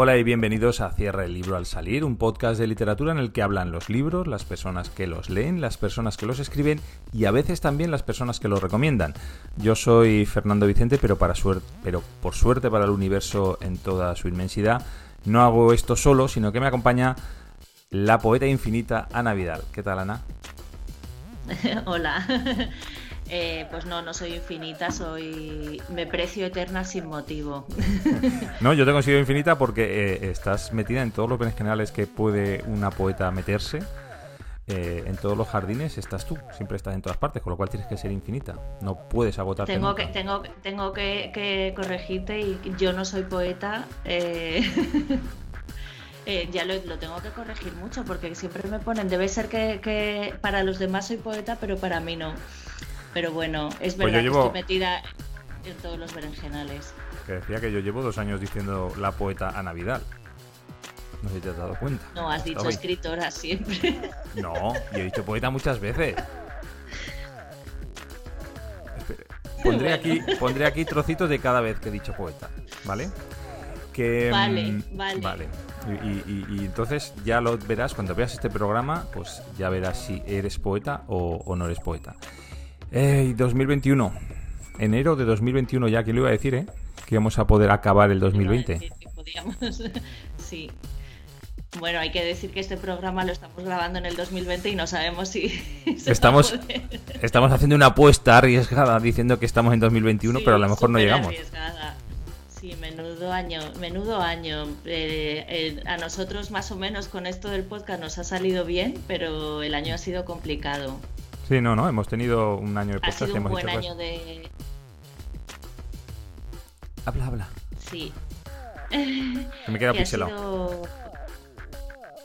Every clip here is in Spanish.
Hola y bienvenidos a Cierra el libro al salir, un podcast de literatura en el que hablan los libros, las personas que los leen, las personas que los escriben y a veces también las personas que los recomiendan. Yo soy Fernando Vicente, pero, para pero por suerte para el universo en toda su inmensidad, no hago esto solo, sino que me acompaña la poeta infinita Ana Vidal. ¿Qué tal, Ana? Hola. Eh, pues no, no soy infinita, soy. Me precio eterna sin motivo. no, yo te considero infinita porque eh, estás metida en todos los bienes generales que puede una poeta meterse. Eh, en todos los jardines estás tú, siempre estás en todas partes, con lo cual tienes que ser infinita. No puedes agotarte. Tengo que tengo tengo que, corregirte y yo no soy poeta. ya lo, tengo que corregir mucho porque siempre me ponen, debe ser que, que, para los demás soy poeta, pero para mí no. Pero bueno, es pues verdad que estoy metida en todos los berenjenales. Que decía que yo llevo dos años diciendo la poeta Ana Vidal. No sé si te has dado cuenta. No, has dicho escritora siempre. No, yo he dicho poeta muchas veces. Pondré, aquí, pondré aquí trocitos de cada vez que he dicho poeta, ¿vale? Que, vale, mm, vale. Vale. Y, entonces ya lo verás, cuando veas este programa, pues ya verás si eres poeta o, o no eres poeta. Eh, 2021. Enero de 2021 ya, que lo iba a decir, eh? Que íbamos a poder acabar el 2020. sí. Bueno, hay que decir que este programa lo estamos grabando en el 2020 y no sabemos si... estamos, estamos haciendo una apuesta arriesgada diciendo que estamos en 2021, pero a lo mejor no llegamos. Arriesgada. Sí, menudo año, menudo año. Eh, eh, a nosotros más o menos con esto del podcast nos ha salido bien, pero el año ha sido complicado. Sí, no, no, hemos tenido un año de podcast. Ha sido un buen año de... Habla, habla. Sí. Me queda pixelado.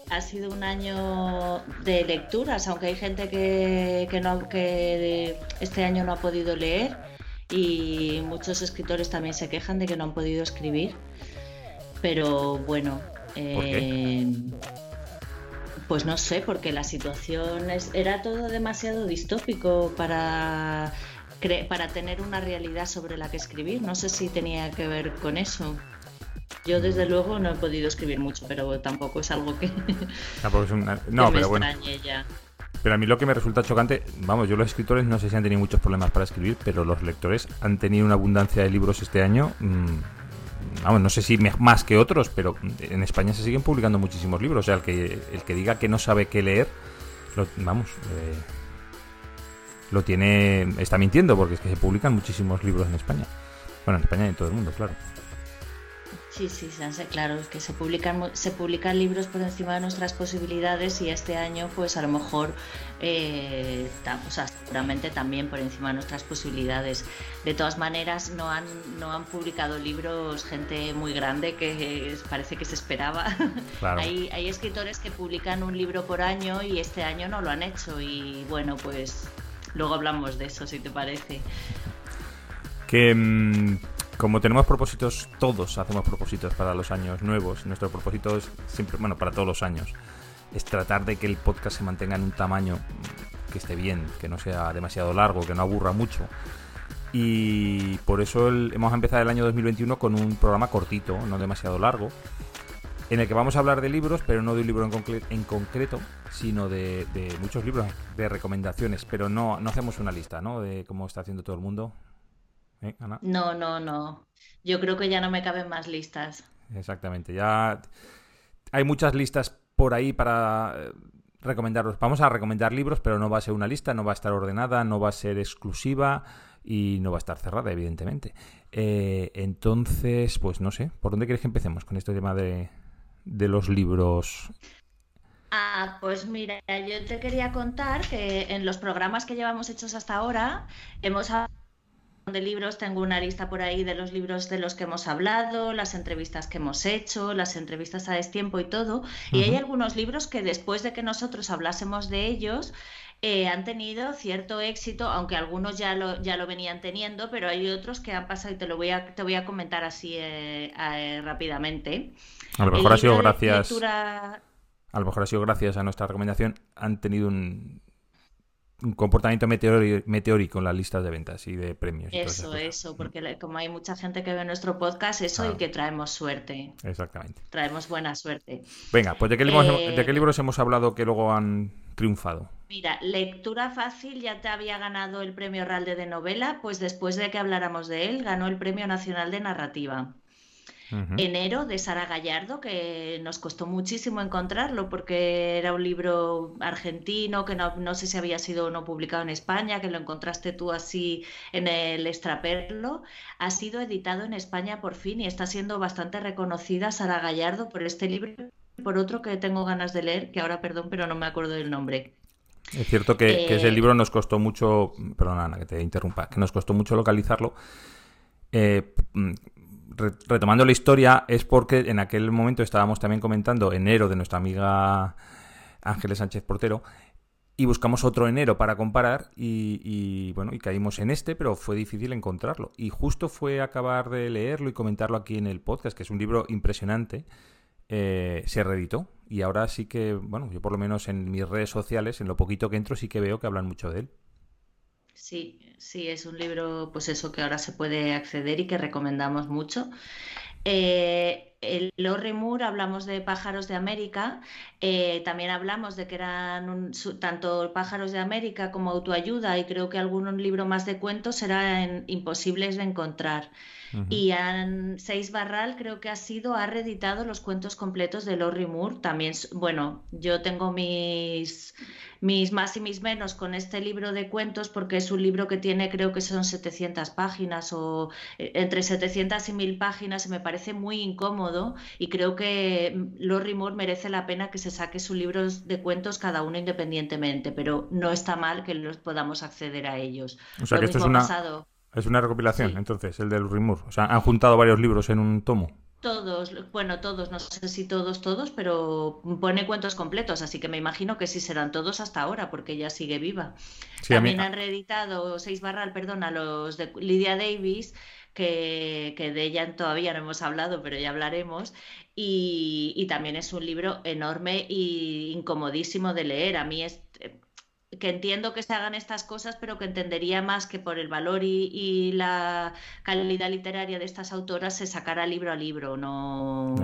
Ha sido un año de lecturas, aunque hay gente que, que, no, que este año no ha podido leer y muchos escritores también se quejan de que no han podido escribir. Pero bueno, eh, pues no sé, porque la situación era todo demasiado distópico para, para tener una realidad sobre la que escribir. No sé si tenía que ver con eso. Yo desde luego no he podido escribir mucho, pero tampoco es algo que, tampoco es no, pero bueno. Pero a mí lo que me resulta chocante, vamos, yo los escritores no sé si han tenido muchos problemas para escribir, pero los lectores han tenido una abundancia de libros este año. Mm, vamos, no sé si más que otros, pero en España se siguen publicando muchísimos libros. O sea, el que, el que diga que no sabe qué leer, vamos, eh, lo tiene, está mintiendo, porque es que se publican muchísimos libros en España. Bueno, en España y en todo el mundo, claro. Sí, sí, claro, que se publican, se publican libros por encima de nuestras posibilidades y este año pues a lo mejor, eh, o sea, seguramente también por encima de nuestras posibilidades. De todas maneras, no han, no han publicado libros gente muy grande que parece que se esperaba. hay, hay escritores que publican un libro por año y este año no lo han hecho y bueno, pues luego hablamos de eso, si te parece. Que mm, como tenemos propósitos, todos hacemos propósitos para los años nuevos. Nuestro propósito es siempre, bueno, para todos los años, es tratar de que el podcast se mantenga en un tamaño que esté bien, que no sea demasiado largo, que no aburra mucho. Y por eso hemos empezado el año 2021 con un programa cortito, no demasiado largo, en el que vamos a hablar de libros, pero no de un libro en, concreto, sino de, muchos libros, de recomendaciones, pero no, no hacemos una lista, ¿no? De cómo está haciendo todo el mundo. ¿Eh, no, no, no. Yo creo que ya no me caben más listas. Exactamente. Ya hay muchas listas por ahí para eh, recomendaros. Vamos a recomendar libros, pero no va a ser una lista, no va a estar ordenada, no va a ser exclusiva y no va a estar cerrada, evidentemente. Eh, entonces, pues no sé, ¿por dónde quieres que empecemos con este tema de, de los libros? Ah, pues mira, yo te quería contar que en los programas que llevamos hechos hasta ahora hemos de libros, tengo una lista por ahí de los libros de los que hemos hablado, las entrevistas que hemos hecho, las entrevistas a destiempo y todo. Y hay algunos libros que después de que nosotros hablásemos de ellos, eh, han tenido cierto éxito, aunque algunos ya lo, ya lo venían teniendo, pero hay otros que han pasado y te lo voy a, te voy a comentar así eh, eh, rápidamente. A lo mejor ha sido gracias. A lo mejor ha sido gracias a nuestra recomendación, han tenido un comportamiento meteórico en las listas de ventas y de premios. eso, eso, porque como hay mucha gente que ve nuestro podcast, eso y que traemos suerte. Exactamente. Traemos buena suerte. Venga, pues ¿de qué, libros, ¿de qué eh, libros hemos hablado que luego han triunfado? Mira, lectura fácil ya te había ganado el premio Ralde de novela, pues después de que habláramos de él, ganó el premio nacional de narrativa. Enero de Sara Gallardo, que nos costó muchísimo encontrarlo porque era un libro argentino que no, sé si había sido o no publicado en España, que lo encontraste tú así en el Extraperlo. Ha sido editado en España por fin y está siendo bastante reconocida Sara Gallardo por este libro y por otro que tengo ganas de leer, que ahora perdón, pero no me acuerdo del nombre. Es cierto que, ese eh, libro nos costó mucho, perdona Ana que te interrumpa, que nos costó mucho localizarlo. Eh, retomando la historia, es porque en aquel momento estábamos también comentando enero de nuestra amiga Ángeles Sánchez Portero y buscamos otro enero para comparar y, bueno, y caímos en este, pero fue difícil encontrarlo. Y justo fue acabar de leerlo y comentarlo aquí en el podcast, que es un libro impresionante, eh, se reeditó. Y ahora sí que, bueno, yo por lo menos en mis redes sociales, en lo poquito que entro, sí que veo que hablan mucho de él. Sí, sí, es un libro, pues eso, que ahora se puede acceder y que recomendamos mucho. Eh, el Lorry Moore hablamos de pájaros de América, eh, también hablamos de que eran tanto pájaros de América como autoayuda y creo que algún libro más de cuentos eran imposibles de encontrar. Y en Seis Barral creo que ha sido, ha reeditado los cuentos completos de Lorry Moore. También, bueno, yo tengo mis mis más y mis menos con este libro de cuentos porque es un libro que tiene creo que son 700 páginas o eh, entre 700 y 1000 páginas y me parece muy incómodo y creo que Lorry Moore merece la pena que se saque sus libros de cuentos cada uno independientemente, pero no está mal que los podamos acceder a ellos. O sea que esto es una, es una recopilación, entonces, el de Lorry Moore. O sea, han juntado varios libros en un tomo. Todos, bueno, todos, no sé si todos, todos, pero pone cuentos completos, así que me imagino que sí serán todos hasta ahora, porque ella sigue viva. También han reeditado seis barral, perdón, a los de Lydia Davis, que, que, de ella todavía no hemos hablado, pero ya hablaremos. Y, y también es un libro enorme e incomodísimo de leer. A mí es, que entiendo que se hagan estas cosas, pero que entendería más que por el valor y, la calidad literaria de estas autoras se sacara libro a libro, no.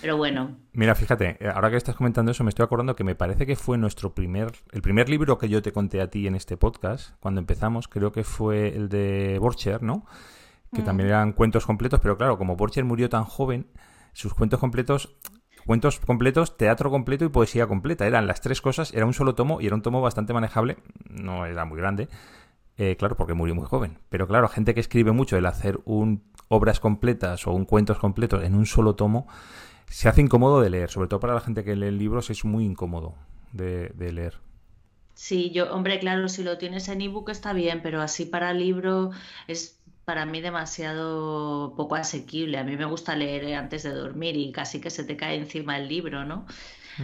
Pero bueno. Mira, fíjate, eh, ahora que estás comentando eso, me estoy acordando que me parece que fue nuestro primer, el primer libro que yo te conté a ti en este podcast, cuando empezamos, creo que fue el de Borcher, ¿no? Que mm. también eran cuentos completos, pero claro, como Borcher murió tan joven, sus cuentos completos Cuentos completos, teatro completo y poesía completa. Eran las tres cosas, era un solo tomo y era un tomo bastante manejable, no era muy grande, eh, claro, porque murió muy joven. Pero claro, gente que escribe mucho, el hacer un obras completas o un cuentos completos en un solo tomo, se hace incómodo de leer, sobre todo para la gente que lee libros es muy incómodo de, de leer. Sí, yo, hombre, claro, si lo tienes en ebook está bien, pero así para libro es para mí demasiado poco asequible. A mí me gusta leer antes de dormir y casi que se te cae encima el libro, ¿no?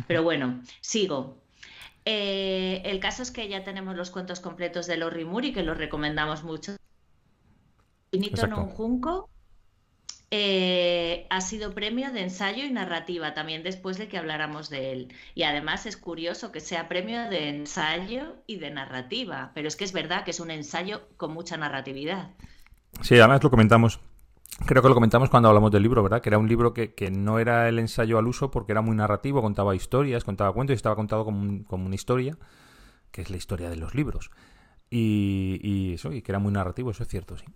Pero bueno, sigo. Eh, el caso es que ya tenemos los cuentos completos de Lorry Moore y que los recomendamos mucho. Finito un junco eh, ha sido premio de ensayo y narrativa también después de que habláramos de él. Y además es curioso que sea premio de ensayo y de narrativa, pero es que es verdad que es un ensayo con mucha narratividad. Sí, además lo comentamos. Creo que lo comentamos cuando hablamos del libro, ¿verdad? Que era un libro que, no era el ensayo al uso porque era muy narrativo, contaba historias, contaba cuentos y estaba contado como, como una historia, que es la historia de los libros. Y, y, eso, y que era muy narrativo, eso es cierto, sí.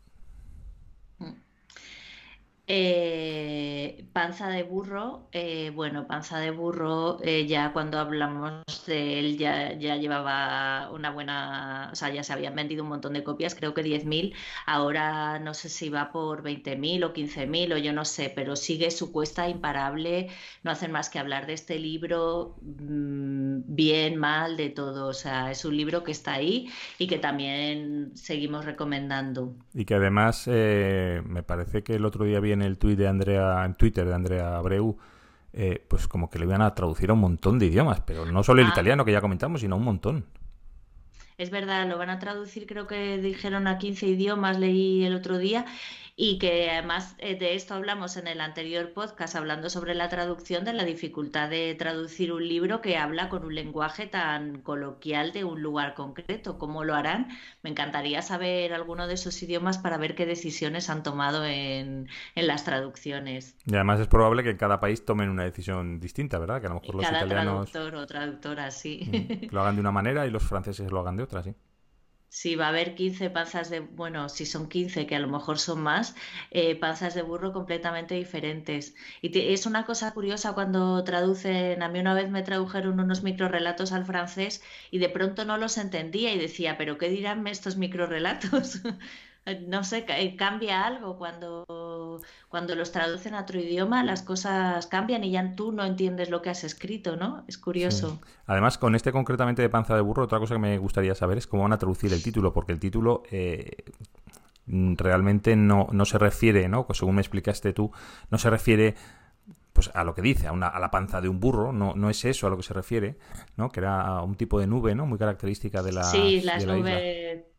Eh, panza de burro, eh, bueno, panza de burro, eh, ya cuando hablamos de él ya, ya llevaba una buena, o sea, ya se habían vendido un montón de copias, creo que 10.000, ahora no sé si va por 20.000 o 15.000 o yo no sé, pero sigue su cuesta imparable, no hacen más que hablar de este libro, mm, bien, mal, de todo, o sea, es un libro que está ahí y que también seguimos recomendando. Y que además me parece que el otro día vi en el tuit de Andrea, en Twitter de Andrea Abreu, eh, pues como que le iban a traducir a un montón de idiomas, pero no solo el ah. italiano que ya comentamos, sino un montón. Es verdad, lo van a traducir, creo que dijeron a 15 idiomas, leí el otro día. y que además eh, de esto hablamos en el anterior podcast, hablando sobre la traducción, de la dificultad de traducir un libro que habla con un lenguaje tan coloquial de un lugar concreto. ¿Cómo lo harán? Me encantaría saber alguno de esos idiomas para ver qué decisiones han tomado en, las traducciones. Y además es probable que en cada país tomen una decisión distinta, ¿verdad? Que a lo mejor los cada italianos traductor o traductora, sí. lo hagan de una manera y los franceses lo hagan de otra, sí. Sí, va a haber 15 panzas de, bueno, si son 15, que a lo mejor son más, eh, panzas de burro completamente diferentes. Y es una cosa curiosa cuando traducen, a mí una vez me tradujeron unos microrelatos al francés y de pronto no los entendía y decía, pero ¿qué dirán estos microrelatos? no sé, eh, cambia algo cuando, cuando los traducen a otro idioma, las cosas cambian y ya tú no entiendes lo que has escrito, ¿no? Es curioso. Además, con este concretamente de panza de burro, otra cosa que me gustaría saber es cómo van a traducir el título, porque el título eh, realmente no, no se refiere, ¿no? Pues según me explicaste tú, no se refiere pues a lo que dice, a, una, a la panza de un burro, no, no es eso a lo que se refiere, ¿no? Que era un tipo de nube, ¿no? Muy característica de la Sí, las nubes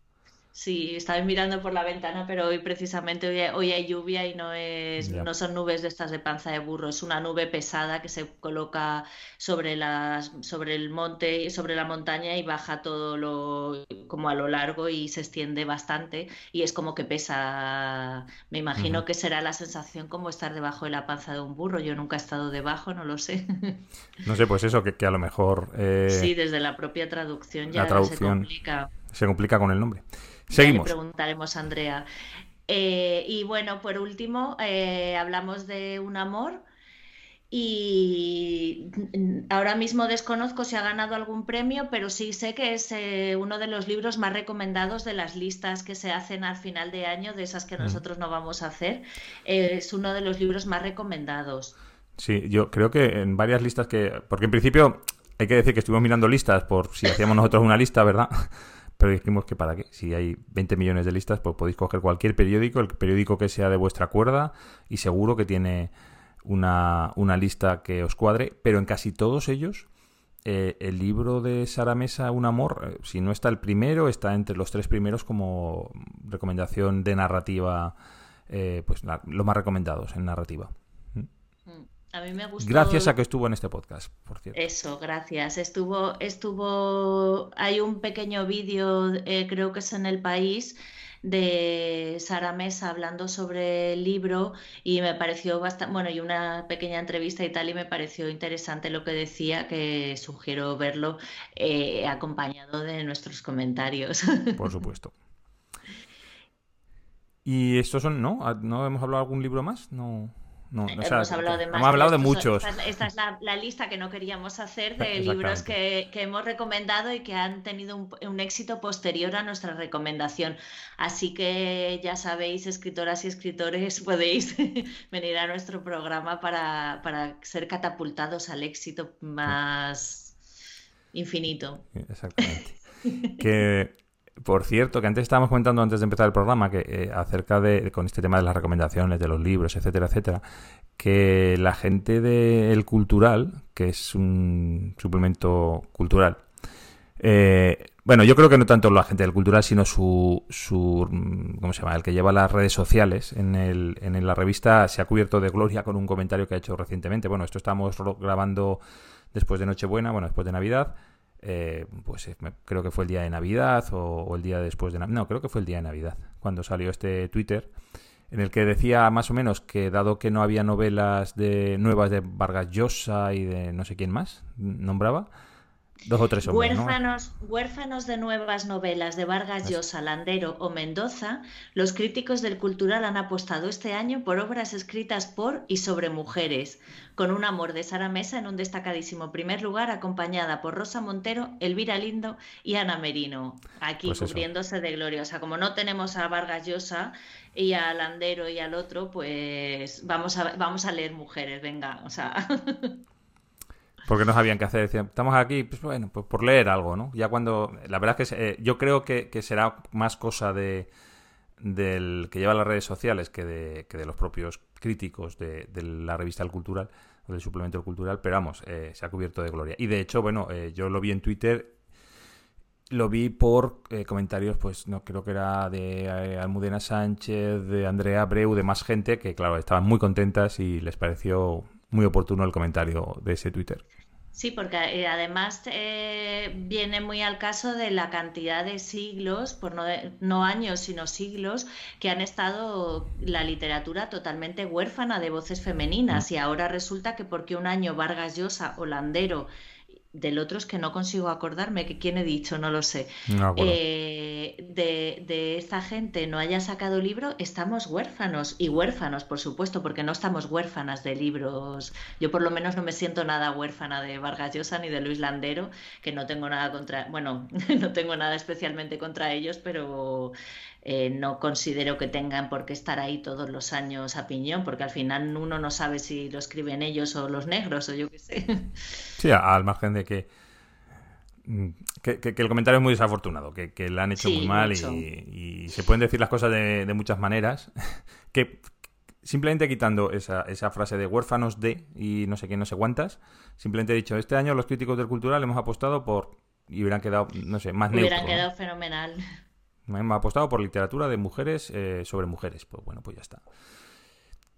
Sí, estaba mirando por la ventana, pero hoy precisamente hoy, hay lluvia y no es, no son nubes de estas de panza de burro, es una nube pesada que se coloca sobre las, sobre el monte, sobre la montaña y baja todo lo como a lo largo y se extiende bastante y es como que pesa. Me imagino que será la sensación como estar debajo de la panza de un burro. Yo nunca he estado debajo, no lo sé. No sé, pues eso que, a lo mejor. Eh, sí, desde la propia traducción ya se complica. Se complica con el nombre. Seguimos. le preguntaremos a Andrea. Eh, y bueno, por último, eh, hablamos de un amor. Y ahora mismo desconozco si ha ganado algún premio, pero sí sé que es eh, uno de los libros más recomendados de las listas que se hacen al final de año, de esas que nosotros no vamos a hacer. es uno de los libros más recomendados. Sí, yo creo que en varias listas que. Porque en principio hay que decir que estuvimos mirando listas por si hacíamos nosotros una lista, ¿verdad? Pero dijimos que para qué, si hay 20 millones de listas, pues podéis coger cualquier periódico, el periódico que sea de vuestra cuerda, y seguro que tiene una, lista que os cuadre, pero en casi todos ellos, eh, el libro de Sara Mesa, Un Amor, eh, si no está el primero, está entre los tres primeros como recomendación de narrativa, eh, pues los más recomendados en narrativa. A mí me gustó. Gracias a que estuvo en este podcast, por cierto. Eso, gracias. Estuvo, estuvo. Hay un pequeño vídeo, eh, creo que es en el país, de Sara Mesa hablando sobre el libro y me pareció bastante, bueno, y una pequeña entrevista y tal, y me pareció interesante lo que decía, que sugiero verlo eh, acompañado de nuestros comentarios. Por supuesto. Y estos son, ¿no? ¿No hemos hablado de algún libro más? No hemos hablado de, hemos hablado de muchos. Esta, es la, lista que no queríamos hacer de libros que, hemos recomendado y que han tenido un, éxito posterior a nuestra recomendación. Así que ya sabéis, escritoras y escritores, podéis venir a nuestro programa para, para ser catapultados al éxito más infinito. Exactamente. que por cierto, que antes estábamos comentando antes de empezar el programa que eh, acerca de con este tema de las recomendaciones de los libros, etcétera, etcétera, que la gente del cultural, que es un suplemento cultural, eh, bueno, yo creo que no tanto la gente del cultural, sino su, su ¿cómo se llama? El que lleva las redes sociales en, el, en la revista se ha cubierto de gloria con un comentario que ha hecho recientemente. Bueno, esto estamos grabando después de Nochebuena, bueno, después de Navidad. Eh, pues eh, creo que fue el día de Navidad o, el día después de Navidad. No, creo que fue el día de Navidad, cuando salió este Twitter, en el que decía más o menos que dado que no había novelas de nuevas de Vargas Llosa y de no sé quién más, nombraba, Dos o tres huérfanos, huérfanos de nuevas novelas de Vargas Llosa, Landero o Mendoza, los críticos del cultural han apostado este año por obras escritas por y sobre mujeres, con un amor de Sara Mesa en un destacadísimo primer lugar, acompañada por Rosa Montero, Elvira Lindo y Ana Merino, aquí pues cubriéndose de gloria. O sea, como no tenemos a Vargas Llosa y a Landero y al otro, pues vamos a, vamos a leer mujeres, venga, o sea. Porque no sabían qué hacer. Decían, estamos aquí, pues bueno, pues por leer algo, ¿no? Ya cuando. La verdad es que eh, yo creo que, será más cosa de del que lleva las redes sociales que de, que de los propios críticos de, la revista El Cultural o del suplemento El Cultural, pero vamos, eh, se ha cubierto de gloria. Y de hecho, bueno, eh, yo lo vi en Twitter lo vi por eh, comentarios, pues no creo que era de eh, Almudena Sánchez, de Andrea Breu, de más gente que, claro, estaban muy contentas y les pareció muy oportuno el comentario de ese Twitter. Sí, porque eh, además eh, viene muy al caso de la cantidad de siglos, por no, no, años, sino siglos, que han estado la literatura totalmente huérfana de voces femeninas. Mm. Y ahora resulta que porque un año Vargas Llosa, holandero, del otro es que no consigo acordarme que quién he dicho, no lo sé, eh, de, de, esta gente no haya sacado libro, estamos huérfanos y huérfanos, por supuesto, porque no estamos huérfanas de libros. Yo por lo menos no me siento nada huérfana de Vargas Llosa ni de Luis Landero, que no tengo nada contra, bueno, no tengo nada especialmente contra ellos, pero eh, no considero que tengan por qué estar ahí todos los años a piñón, porque al final uno no sabe si lo escriben ellos o los negros o yo qué sé. Sí, al margen de que, mm, que, el comentario es muy desafortunado, que, que le han hecho muy mal y, se pueden decir las cosas de, muchas maneras, que simplemente quitando esa, esa, frase de huérfanos de y no sé qué, no sé cuántas, simplemente he dicho, este año los críticos del cultural hemos apostado por y hubieran quedado, no sé, más Hubieran quedado fenomenal. Me ha apostado por literatura de mujeres eh, sobre mujeres. Pues bueno, pues ya está.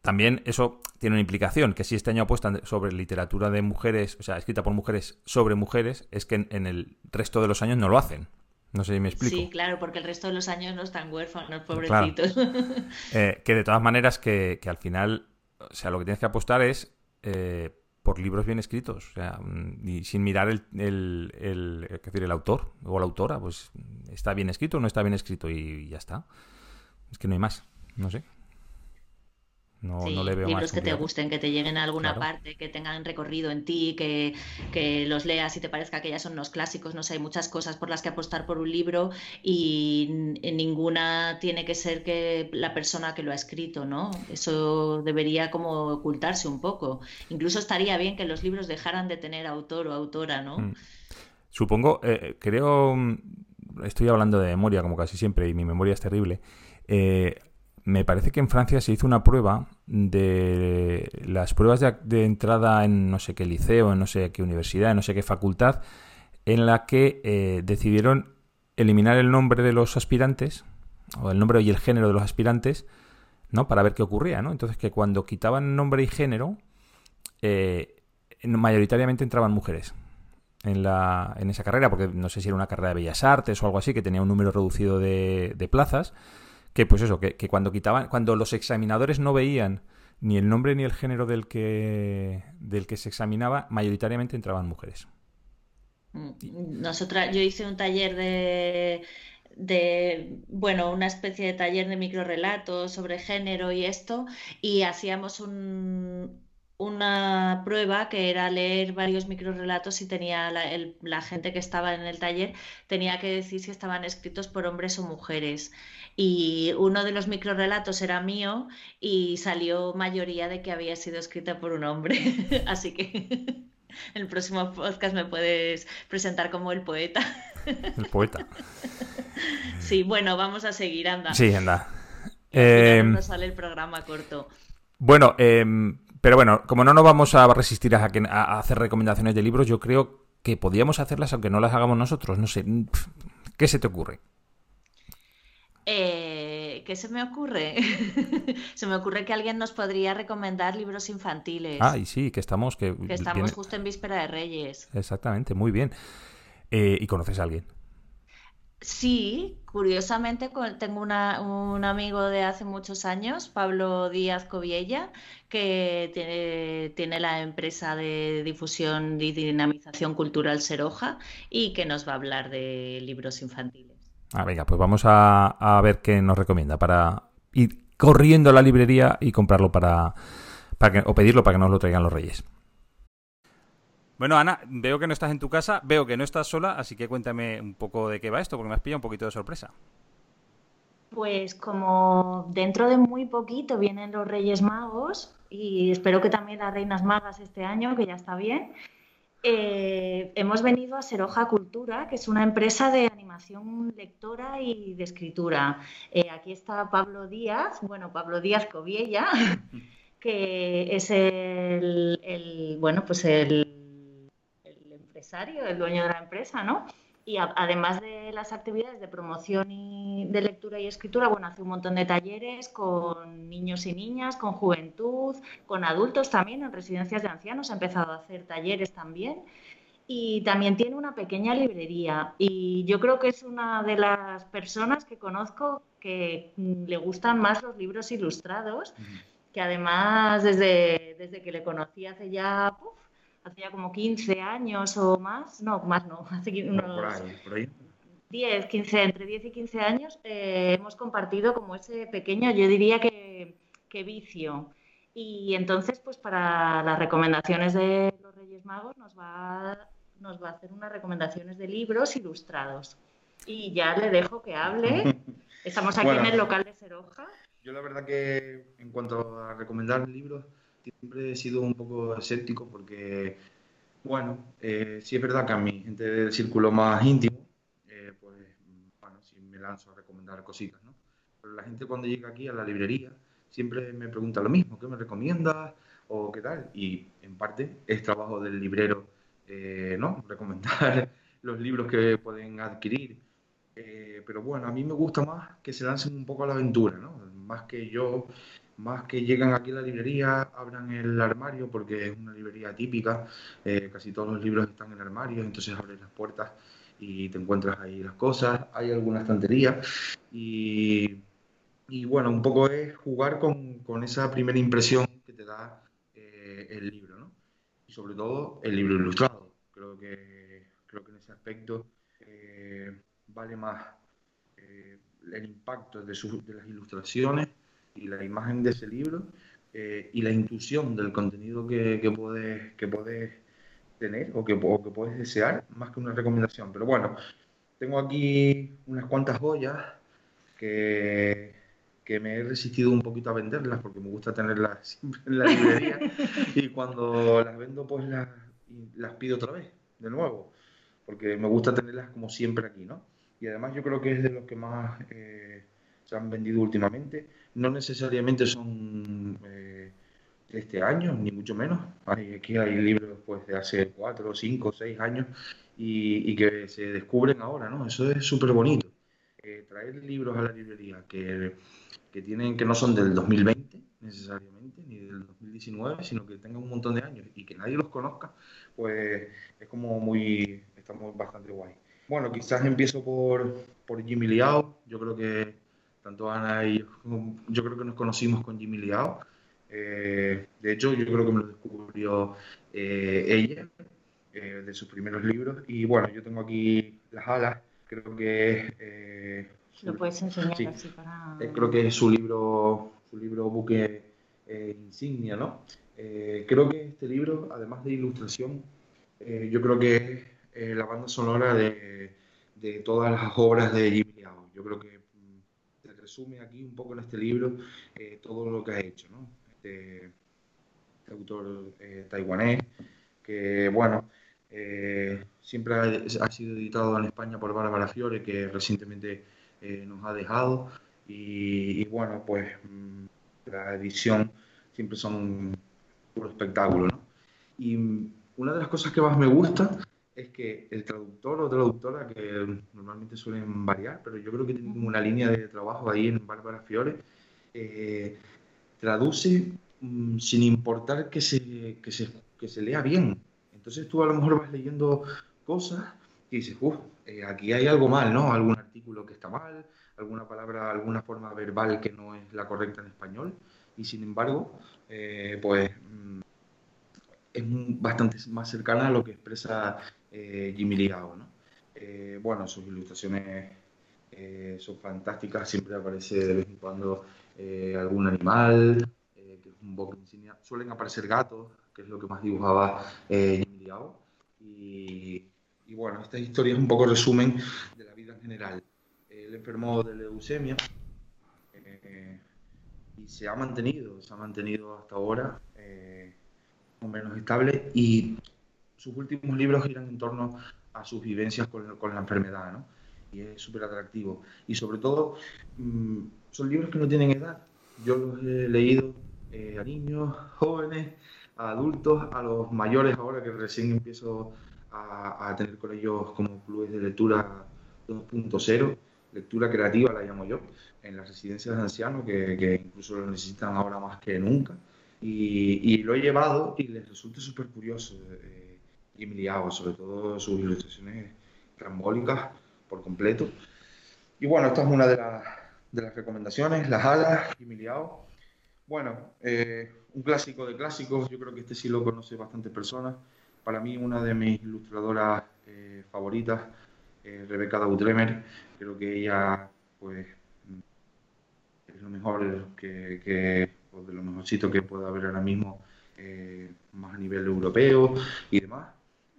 También eso tiene una implicación, que si este año apuestan sobre literatura de mujeres, o sea, escrita por mujeres sobre mujeres, es que en, el resto de los años no lo hacen. No sé si me explico. Sí, claro, porque el resto de los años no están huérfanos, pobrecitos. Eh, que de todas maneras, que, al final, o sea, lo que tienes que apostar es eh, por libros bien escritos, o sea, mm, y sin mirar el, el, el, decir, el autor o la autora, pues está bien escrito o no está bien escrito y ya está. Es que no hay más, no sé. No, no le veo libros que te gusten, que te lleguen a alguna parte, que tengan recorrido en ti, que, que, los leas y te parezca que ya son unos clásicos. No sé, hay muchas cosas por las que apostar por un libro y ninguna tiene que ser que la persona que lo ha escrito, ¿no? Eso debería como ocultarse un poco. Incluso estaría bien que los libros dejaran de tener autor o autora, ¿no? Mm. Supongo, eh, creo, estoy hablando de memoria como casi siempre y mi memoria es terrible. Eh, me parece que en Francia se hizo una prueba de las pruebas de, entrada en no sé qué liceo, en no sé qué universidad, en no sé qué facultad, en la que eh, decidieron eliminar el nombre de los aspirantes, o el nombre y el género de los aspirantes, ¿no? Para ver qué ocurría, ¿no? Entonces que cuando quitaban nombre y género, eh, mayoritariamente entraban mujeres en, la, en esa carrera, porque no sé si era una carrera de bellas artes o algo así, que tenía un número reducido de, de plazas que pues eso, que, cuando quitaban, cuando los examinadores no veían ni el nombre ni el género del que, del que se examinaba, mayoritariamente entraban mujeres. Mm, nosotras, yo hice un taller de, de, bueno, una especie de taller de microrelatos sobre género y esto, y hacíamos un, una prueba que era leer varios microrelatos y tenía la, gente que estaba en el taller tenía que decir si estaban escritos por hombres o mujeres. Y uno de los microrelatos era mío y salió mayoría de que había sido escrita por un hombre. Así que en el próximo podcast me puedes presentar como el poeta. El poeta. Sí, bueno, vamos a seguir, anda. Sí, anda. Eh, no sale el programa corto. Bueno, eh, pero bueno, como no nos vamos a resistir a, hacer recomendaciones de libros, yo creo que podíamos hacerlas aunque no las hagamos nosotros. No sé, ¿qué se te ocurre? Eh, ¿Qué se me ocurre? se me ocurre que alguien nos podría recomendar libros infantiles. Ah, y sí, que estamos... Que, estamos justo en víspera de Reyes. Exactamente, muy bien. Eh, ¿Y conoces a alguien? Sí, curiosamente tengo un amigo de hace muchos años, Pablo Díaz Coviella, que tiene, la empresa de difusión y dinamización cultural Seroja y que nos va a hablar de libros infantiles. Ah, venga, pues vamos a, ver qué nos recomienda para ir corriendo a la librería y comprarlo para, para o pedirlo para que nos lo traigan los reyes. Bueno, Ana, veo que no estás en tu casa, veo que no estás sola, así que cuéntame un poco de qué va esto, porque me has pillado un poquito de sorpresa. Pues como dentro de muy poquito vienen los Reyes Magos y espero que también las Reinas Magas este año, que ya está bien, eh, hemos venido a Seroja Cultura, que es una empresa de animación lectora y de escritura. Eh, aquí está Pablo Díaz, bueno, Pablo Díaz Coviella, que es el bueno, pues el el dueño de la empresa, ¿no? Y además de las actividades de promoción y de lectura y escritura, bueno, hace un montón de talleres con niños y niñas, con juventud, con adultos también, en residencias de ancianos ha empezado a hacer talleres también. Y también tiene una pequeña librería. Y yo creo que es una de las personas que conozco que mm, le gustan más los libros ilustrados, que además desde, desde que le conocí hace ya hace ya como 15 años o más, no, más no, hace unos 10, 15, entre 10 y 15 años, eh, hemos compartido como ese pequeño, yo diría que, que vicio. Y entonces, pues para las recomendaciones de los Reyes Magos nos va, nos va a hacer unas recomendaciones de libros ilustrados. Y ya le dejo que hable. Estamos aquí en el local de Ceroja. Yo la verdad que en cuanto a recomendar libros, siempre he sido un poco escéptico porque, bueno, eh, sí es verdad que a mi gente del círculo más íntimo, eh, pues, bueno, sí me lanzo a recomendar cositas, ¿no? Pero la gente cuando llega aquí a la librería siempre me pregunta lo mismo, ¿qué me recomiendas? o qué tal. Y en parte es trabajo del librero, eh, ¿no? Recomendar los libros que pueden adquirir. pero bueno, a mí me gusta más que se lancen un poco a la aventura, ¿no? Más que yo más que llegan aquí a la librería, abran el armario, porque es una librería típica, eh, casi todos los libros están en el armario, entonces abres las puertas y te encuentras ahí las cosas, hay alguna estantería y, y bueno, un poco es jugar con, con esa primera impresión que te da eh, el libro, ¿no? Y sobre todo el libro ilustrado. Creo que, creo que en ese aspecto eh, vale más el impacto de, de las ilustraciones y la imagen de ese libro eh, y la intuición del contenido que, que, puedes, que puedes tener o que, o que puedes desear, más que una recomendación. Pero bueno, tengo aquí unas cuantas joyas que, que me he resistido un poquito a venderlas porque me gusta tenerlas siempre en la librería y cuando las vendo pues las, las pido otra vez, de nuevo, porque me gusta tenerlas como siempre aquí, ¿no? Y además yo creo que es de los que más eh, se han vendido últimamente no necesariamente son eh, este año, ni mucho menos. aquí hay libros pues, de hace cuatro, cinco, seis años y, que se descubren ahora, ¿no? Eso es súper bonito. Eh, traer libros a la librería que, que, tienen, que no son del 2020 necesariamente, ni del 2019, sino que tengan un montón de años y que nadie los conozca, pues es como muy, estamos bastante guay. Bueno, quizás empiezo por, por Jimmy Liao, yo creo que tanto Ana y yo, creo que nos conocimos con Jimmy Liao. Eh, de hecho, yo creo que me lo descubrió eh, ella eh, de sus primeros libros. Y bueno, yo tengo aquí las alas, creo que Lo puedes enseñar así para... creo que es su libro, su libro buque insignia, ¿no? creo que este libro, además de ilustración, yo creo que es la banda sonora de, de todas las obras de Jimmy Liao. Yo creo que resume aquí un poco en este libro eh, todo lo que ha hecho, ¿no? Este, este autor eh, taiwanés, que bueno, eh, siempre ha, sido editado en España por Bárbara Fiore, que recientemente nos ha dejado, y, bueno, pues mm, la edición siempre son puro espectáculo, ¿no? Y una de las cosas que más me gusta es que el traductor o traductora, que normalmente suelen variar, pero yo creo que tiene una línea de trabajo ahí en Bárbara Fiore, eh, traduce mm, sin importar que se, que, se, que se lea bien. Entonces tú a lo mejor vas leyendo cosas y dices, uff, eh, aquí hay algo mal, ¿no? Algún artículo que está mal, alguna palabra, alguna forma verbal que no es la correcta en español. Y sin embargo, eh, pues mm, es bastante más cercana a lo que expresa eh, Jimmy Liao. ¿no? Eh, bueno, sus ilustraciones eh, son fantásticas, siempre aparece de vez en cuando algún animal, que es un boca insignia. Suelen aparecer gatos, que es lo que más dibujaba Jimmy Liao. Y, y, bueno, esta historia es un poco resumen de la vida en general. Él enfermó de leucemia y se ha mantenido, se ha mantenido hasta ahora o menos estable y sus últimos libros giran en torno a sus vivencias con, la enfermedad, ¿no? Y es súper atractivo. Y sobre todo, mm, son libros que no tienen edad. Yo los he leído eh, a niños, jóvenes, a adultos, a los mayores ahora que recién empiezo a, a, tener con ellos como clubes de lectura 2.0, lectura creativa la llamo yo, en las residencias de ancianos, que, incluso lo necesitan ahora más que nunca. Y, lo he llevado y les resulta súper curioso eh, y sobre todo sus ilustraciones trambólicas por completo. Y bueno, esta es una de, de las recomendaciones, las alas y. Bueno, eh, un clásico de clásicos, yo creo que este sí lo conoce bastantes personas. Para mí, una de mis ilustradoras eh, favoritas, eh, Rebeca Dautremer, creo que ella, pues, es lo mejor que, que o de lo mejorcito que pueda haber ahora mismo, eh, más a nivel europeo y demás.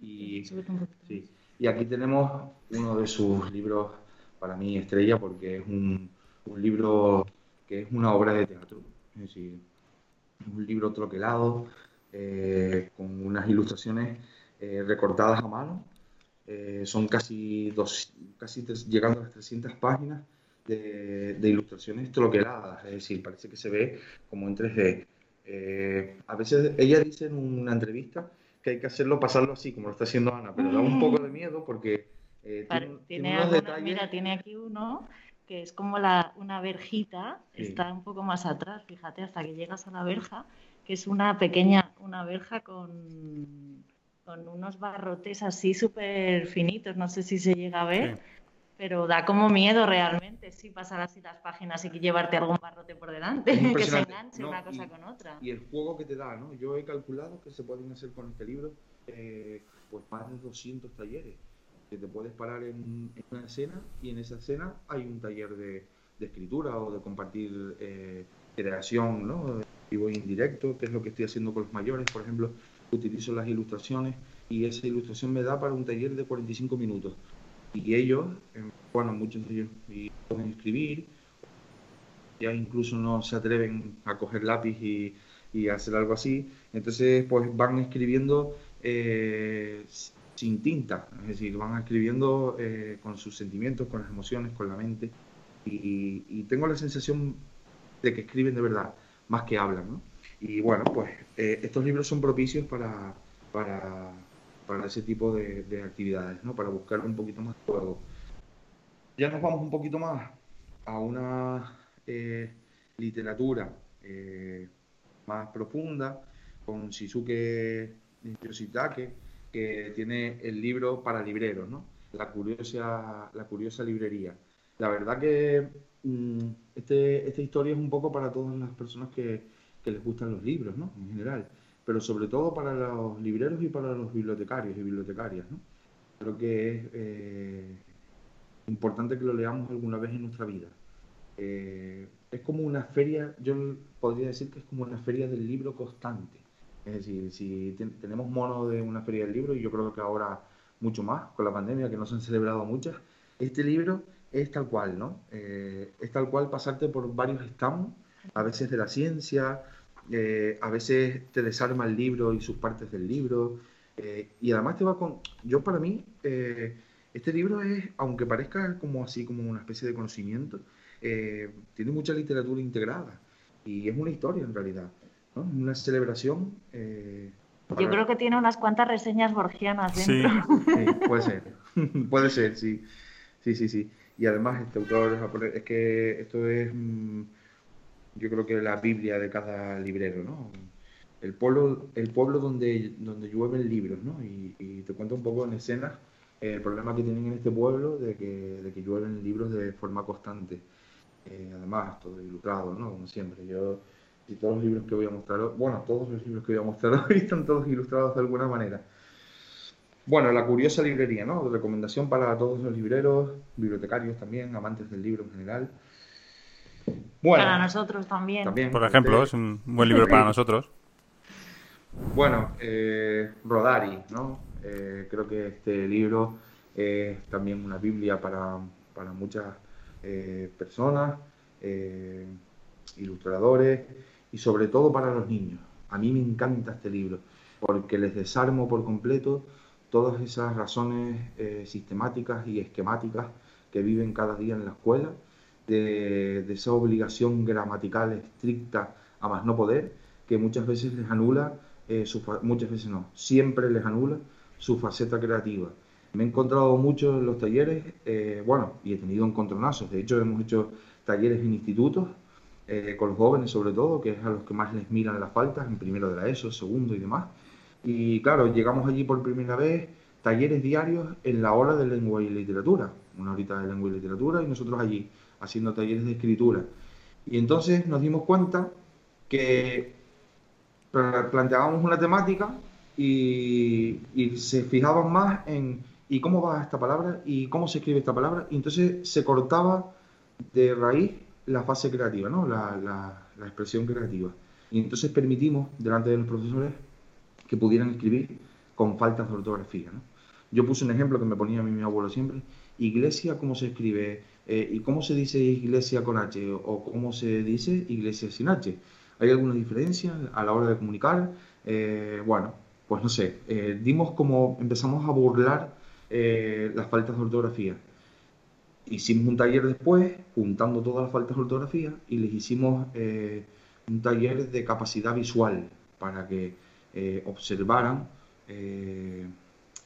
Y, sí, y aquí tenemos uno de sus libros, para mí, estrella, porque es un, un libro que es una obra de teatro. Es decir, un libro troquelado, eh, con unas ilustraciones eh, recortadas a mano. Eh, son casi, dos, casi llegando a las 300 páginas de, ilustraciones troqueladas, es decir, parece que se ve como en 3D. a veces ella dice en una entrevista que hay que hacerlo, pasarlo así, como lo está haciendo Ana, pero da un poco de miedo porque tiene, unos detalles. Mira, tiene aquí uno que es como la, una verjita, está un poco más atrás, fíjate, hasta que llegas a la verja, que es una pequeña, una verja con, con unos barrotes así súper finitos, no sé si se llega a ver, pero da como miedo realmente, sí, pasar así las páginas y llevarte algún barrote por delante, que se enganche una cosa con otra. Y el juego que te da, ¿no? Yo he calculado que se pueden hacer con este libro eh, pues más de 200 talleres que te puedes parar en, una escena y en esa escena hay un taller de, escritura o de compartir eh, creación, ¿no? Vivo indirecto, que es lo que estoy haciendo con los mayores, por ejemplo, utilizo las ilustraciones y esa ilustración me da para un taller de 45 minutos. Y ellos, eh, bueno, muchos de ellos pueden escribir, ya incluso no se atreven a coger lápiz y, y hacer algo así, entonces pues van escribiendo eh, sin tinta, es decir, van escribiendo eh, con sus sentimientos, con las emociones, con la mente, y, tengo la sensación de que escriben de verdad, más que hablan, ¿no? Y bueno, pues eh, estos libros son propicios para, para, para ese tipo de, actividades, ¿no? Para buscar un poquito más de juego. Ya nos vamos un poquito más a una eh, literatura más profunda, con Shizuke Yoshitake, que tiene el libro para libreros, ¿no? La curiosa, la curiosa librería. La verdad que mm, este, esta historia es un poco para todas las personas que, que, les gustan los libros, ¿no? En general. Pero sobre todo para los libreros y para los bibliotecarios y bibliotecarias, ¿no? Creo que es eh, importante que lo leamos alguna vez en nuestra vida. Eh, es como una feria, yo podría decir que es como una feria del libro constante. Es decir, si tenemos mono de una feria del libro, y yo creo que ahora mucho más con la pandemia, que no se han celebrado muchas, este libro es tal cual, ¿no? Eh, es tal cual pasarte por varios stands, a veces de la ciencia, eh, a veces te desarma el libro y sus partes del libro, eh, y además te va con... Yo para mí, este libro es, aunque parezca como así, como una especie de conocimiento, tiene mucha literatura integrada, y es una historia en realidad una celebración. Eh, Yo creo que tiene unas cuantas reseñas borgianas dentro. Sí, puede ser, puede ser, sí. Sí, sí, sí. Y además este autor es que esto es, mm, yo creo que la Biblia de cada librero, ¿no? El pueblo, el pueblo donde, donde llueven libros, ¿no? Y, te cuento un poco en escena el problema que tienen en este pueblo de que, de que llueven libros de forma constante. Eh, además, todo ilustrado, ¿no? Como siempre. Yo y todos los libros que voy a mostrar hoy, bueno, todos los libros que voy a mostrar hoy están todos ilustrados de alguna manera. Bueno, la curiosa librería, ¿no? Recomendación para todos los libreros, bibliotecarios también, amantes del libro en general. Bueno, para nosotros también. Por ejemplo, es un buen libro para nosotros. Bueno, eh, Rodari, ¿no? Eh, creo que este libro es también una Biblia para, para muchas eh, personas, ilustradores y sobre todo para los niños. A mí me encanta este libro porque les desarmo por completo todas esas razones eh, sistemáticas y esquemáticas que viven cada día en la escuela, de, esa obligación gramatical estricta a más no poder, que muchas veces les anula, eh, muchas veces no, siempre les anula su faceta creativa. Me he encontrado mucho en los talleres, eh, bueno, y he tenido encontronazos. De hecho, hemos hecho talleres en institutos, eh, con los jóvenes sobre todo, que es a los que más les miran las faltas, en primero de la ESO, segundo y demás. Y claro, llegamos allí por primera vez, talleres diarios en la hora de lengua y literatura, una horita de lengua y literatura, y nosotros allí haciendo talleres de escritura. Y entonces nos dimos cuenta que planteábamos una temática y, se fijaban más en ¿y cómo va esta palabra? ¿y cómo se escribe esta palabra? Y entonces se cortaba de raíz la fase creativa, ¿no? la, la expresión creativa. Y entonces permitimos, delante de los profesores, que pudieran escribir con faltas de ortografía. ¿no? Yo puse un ejemplo que me ponía a mí mi abuelo siempre, iglesia, ¿cómo se escribe? Eh, ¿Y cómo se dice iglesia con H? ¿O cómo se dice iglesia sin H? ¿Hay alguna diferencia a la hora de comunicar? Eh, bueno, pues no sé, eh, dimos como, empezamos a burlar las faltas de ortografía. Hicimos un taller después, juntando todas las faltas de ortografía, y les hicimos un taller de capacidad visual para que observaran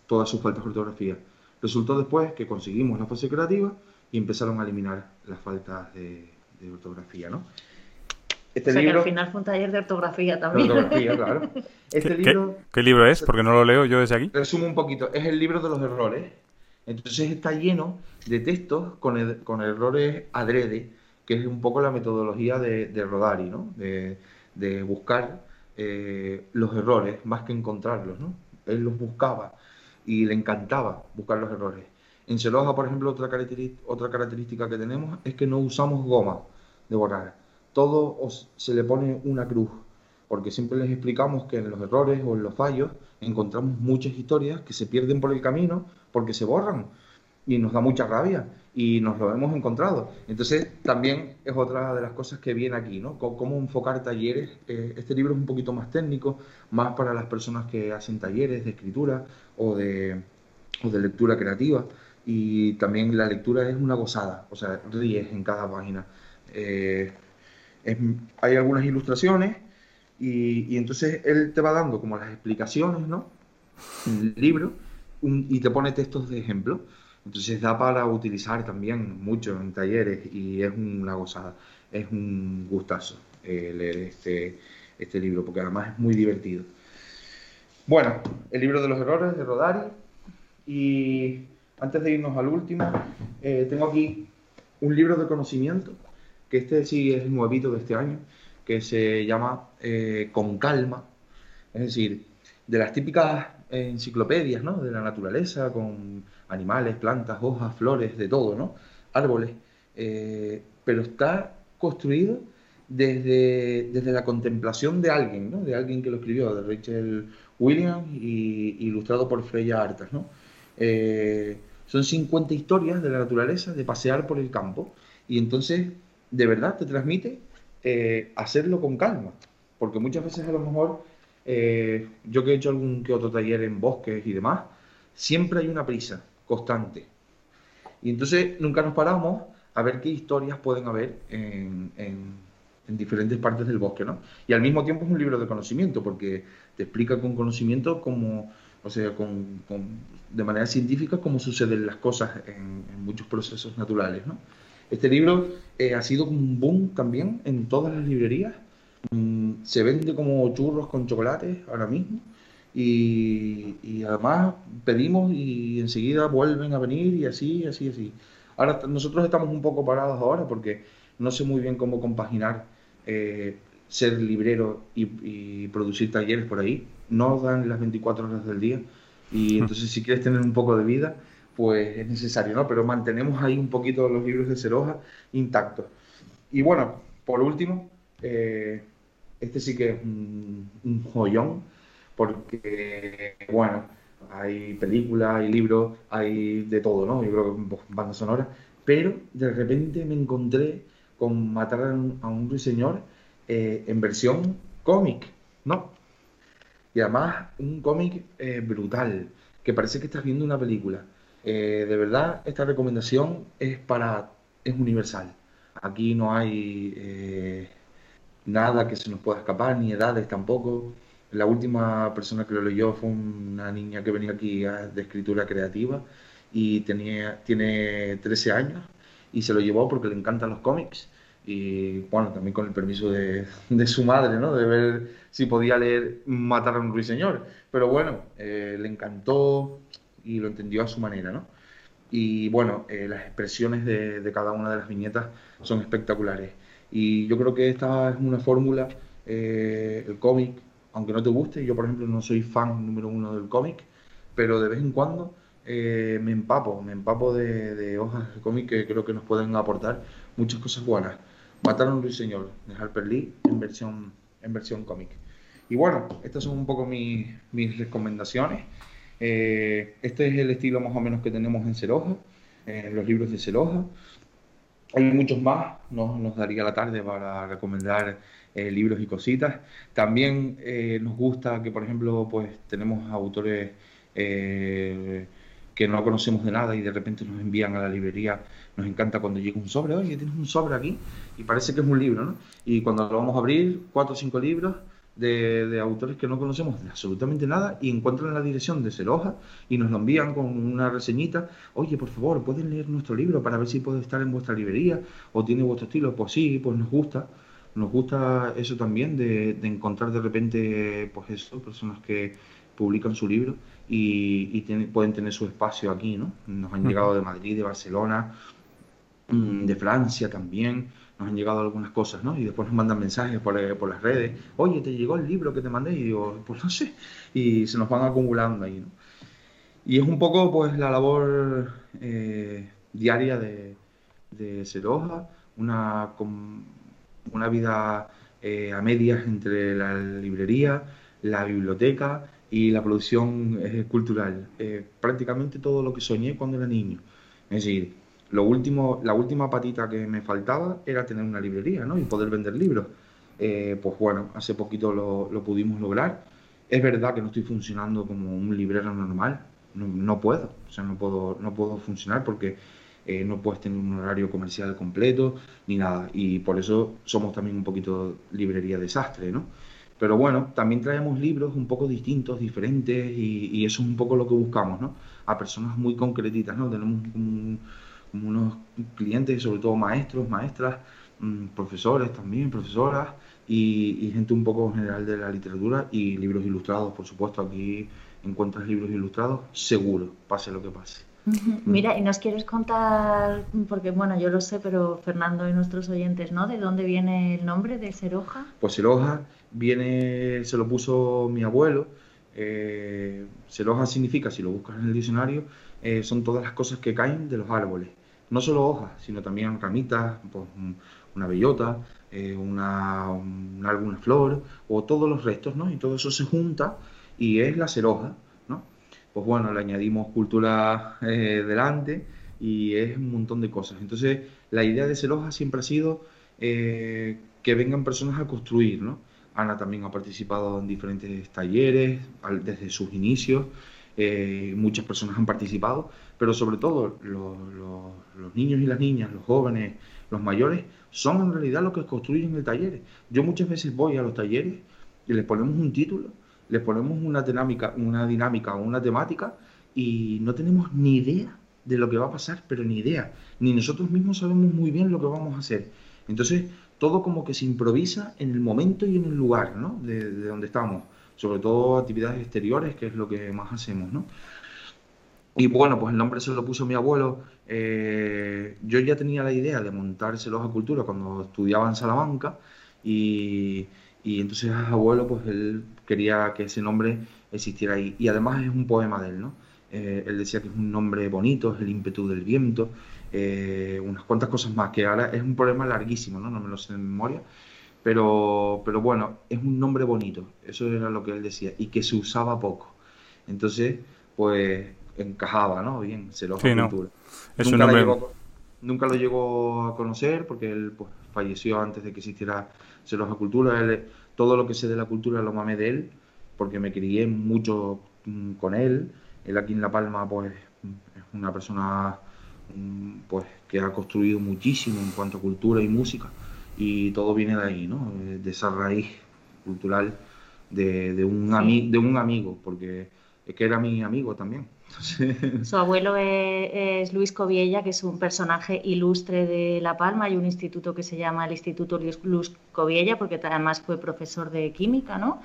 todas sus faltas de ortografía. Resultó después que conseguimos la fase creativa y empezaron a eliminar las faltas de, ortografía, ¿no? Este o sea libro... que al final fue un taller de ortografía también. ortografía, claro. Este ¿Qué, libro... ¿Qué, libro es? Porque no lo leo yo desde aquí. Resumo un poquito. Es el libro de los errores. Entonces está lleno de textos con, con errores adrede, que es un poco la metodología de, de Rodari, ¿no? De, de buscar eh, los errores más que encontrarlos, ¿no? Él los buscaba y le encantaba buscar los errores. En Celoja, por ejemplo, otra, otra característica que tenemos es que no usamos goma de borrar. Todo se le pone una cruz, porque siempre les explicamos que en los errores o en los fallos encontramos muchas historias que se pierden por el camino porque se borran y nos da mucha rabia y nos lo hemos encontrado. Entonces, también es otra de las cosas que viene aquí, ¿no? cómo enfocar talleres. Eh, este libro es un poquito más técnico, más para las personas que hacen talleres de escritura o de, o de lectura creativa. Y también la lectura es una gozada, o sea, ríes en cada página. Eh, hay algunas ilustraciones y, entonces él te va dando como las explicaciones, ¿no? En el libro y te pone textos de ejemplo. Entonces da para utilizar también mucho en talleres y es una gozada, es un gustazo eh, leer este, este libro porque además es muy divertido. Bueno, el libro de los errores de Rodari y antes de irnos al último, eh, tengo aquí un libro de conocimiento, que este sí es nuevito de este año, que se llama eh, Con calma, es decir, de las típicas enciclopedias ¿no? de la naturaleza, con animales, plantas, hojas, flores, de todo, ¿no? Árboles. Eh, pero está construido desde, desde la contemplación de alguien, ¿no? De alguien que lo escribió, de Rachel Williams y ilustrado por Freya Artas, ¿no? Eh, son 50 historias de la naturaleza, de pasear por el campo, y entonces, de verdad, te transmite eh, hacerlo con calma, porque muchas veces a lo mejor, yo que he hecho algún que otro taller en bosques y demás, siempre hay una prisa, constante. Y entonces nunca nos paramos a ver qué historias pueden haber en, diferentes partes del bosque, ¿no? Y al mismo tiempo es un libro de conocimiento, porque te explica con conocimiento cómo, o sea, con, de manera científica cómo suceden las cosas en, muchos procesos naturales, ¿no? Este libro eh, ha sido un boom también en todas las librerías. Mm, se vende como churros con chocolate ahora mismo y, además pedimos y enseguida vuelven a venir y así, así, así. Ahora nosotros estamos un poco parados ahora porque no sé muy bien cómo compaginar eh, ser librero y, producir talleres por ahí. No dan las 24 horas del día y entonces si quieres tener un poco de vida, pues es necesario, ¿no? Pero mantenemos ahí un poquito los libros de Ceroja intactos. Y bueno, por último, eh, este sí que es un joyón porque, bueno, hay películas, hay libros, hay de todo, ¿no? Yo creo que banda sonora, pero de repente me encontré con Matar a un, ruiseñor eh, en versión cómic, ¿no? Y además un cómic eh, brutal, que parece que estás viendo una película. Eh, de verdad, esta recomendación es para, es universal. Aquí no hay nada que se nos pueda escapar, ni edades tampoco. la última persona que lo leyó fue una niña que venía aquí de escritura creativa y tenía, tiene 13 años y se lo llevó porque le encantan los cómics y bueno, también con el permiso de, de, su madre, ¿no? De ver si podía leer Matar a un ruiseñor. Pero bueno, eh, le encantó y lo entendió a su manera, ¿no? Y bueno, eh, las expresiones de, de, cada una de las viñetas son espectaculares. Y yo creo que esta es una fórmula, eh, el cómic, aunque no te guste, yo por ejemplo no soy fan número uno del cómic, pero de vez en cuando me empapo, me empapo de, de hojas de cómic que creo que nos pueden aportar muchas cosas buenas. Mataron a un ruiseñor de Harper Lee en versión, en versión cómic. Y bueno, estas son un poco mis, mis recomendaciones. Eh, este es el estilo más o menos que tenemos en Ceroja, en los libros de Ceroja. Hay muchos más, no nos daría la tarde para recomendar eh, libros y cositas. También eh, nos gusta que, por ejemplo, pues tenemos autores que no conocemos de nada y de repente nos envían a la librería. Nos encanta cuando llega un sobre, oye, tienes un sobre aquí y parece que es un libro, ¿no? Y cuando lo vamos a abrir, cuatro o cinco libros de, de, autores que no conocemos de absolutamente nada y encuentran la dirección de Celoja y nos lo envían con una reseñita. Oye, por favor, ¿pueden leer nuestro libro para ver si puede estar en vuestra librería o tiene vuestro estilo? Pues sí, pues nos gusta. Nos gusta eso también de, de encontrar de repente, pues eso, personas que publican su libro y, pueden tener su espacio aquí, ¿no? Nos han llegado de Madrid, de Barcelona, mm, de Francia también, nos han llegado algunas cosas, ¿no? Y después nos mandan mensajes por, eh, por las redes, oye, ¿te llegó el libro que te mandé? Y digo, pues no sé, y se nos van acumulando ahí, ¿no? Y es un poco, pues, la labor eh, diaria de, de Seroja, una, una vida eh, a medias entre la librería, la biblioteca y la producción eh, cultural. Eh, prácticamente todo lo que soñé cuando era niño. Es decir, lo último, la última patita que me faltaba era tener una librería ¿no? y poder vender libros. Eh, pues bueno, hace poquito lo, lo, pudimos lograr. Es verdad que no estoy funcionando como un librero normal, no, no puedo, o sea, no puedo, no puedo funcionar porque no puedes tener un horario comercial completo ni nada. Y por eso somos también un poquito librería desastre, ¿no? Pero bueno, también traemos libros un poco distintos, diferentes, y, eso es un poco lo que buscamos, ¿no? A personas muy concretitas, ¿no? Tenemos unos clientes, sobre todo maestros, maestras, mm, profesores también, profesoras, y, gente un poco general de la literatura y libros ilustrados, por supuesto. Aquí encuentras libros ilustrados, seguro, pase lo que pase. Mira, y nos quieres contar, porque bueno, yo lo sé, pero Fernando y nuestros oyentes, ¿no? ¿De dónde viene el nombre de Seroja? Pues Seroja viene, se lo puso mi abuelo. Eh, hoja significa, si lo buscas en el diccionario, eh, son todas las cosas que caen de los árboles. No solo hojas, sino también ramitas, pues, una bellota, eh, una, alguna flor, o todos los restos, ¿no? Y todo eso se junta y es la ceroja, ¿no? Pues bueno, le añadimos cultura eh, delante y es un montón de cosas. Entonces, la idea de ceroja siempre ha sido que vengan personas a construir, ¿no? Ana también ha participado en diferentes talleres desde sus inicios. Eh, muchas personas han participado, pero sobre todo los, niños y las niñas, los jóvenes, los mayores, son en realidad los que construyen el taller. Yo muchas veces voy a los talleres y les ponemos un título, les ponemos una dinámica, una dinámica o una temática y no tenemos ni idea de lo que va a pasar, pero ni idea. Ni nosotros mismos sabemos muy bien lo que vamos a hacer. Entonces, todo como que se improvisa en el momento y en el lugar, ¿no? De, donde estamos. Sobre todo actividades exteriores, que es lo que más hacemos, ¿no? Y bueno, pues el nombre se lo puso mi abuelo. Eh, yo ya tenía la idea de montárselos a cultura cuando estudiaba en Salamanca y, y entonces abuelo, pues él quería que ese nombre existiera ahí. Y además es un poema de él, ¿no? Eh, él decía que es un nombre bonito, es el ímpetu del viento, eh, unas cuantas cosas más, que ahora es un problema larguísimo, ¿no? No me lo sé de memoria, pero, pero bueno, es un nombre bonito, eso era lo que él decía, y que se usaba poco. Entonces, pues encajaba, ¿no? Bien, se lo sí, nunca, lo llegó, nunca lo llegó a conocer porque él pues, falleció antes de que existiera Celoja Cultura. Él, todo lo que sé de la cultura lo mamé de él porque me crié mucho mm, con él. Él aquí en La Palma pues es una persona Mm, pues que ha construido muchísimo en cuanto a cultura y música y todo viene de ahí, ¿no? de esa raíz cultural de, un, de un amigo, porque es que era mi amigo también. Su abuelo es, Luis Coviella, que es un personaje ilustre de La Palma. Hay un instituto que se llama el Instituto Luis Coviella, porque además fue profesor de química, ¿no?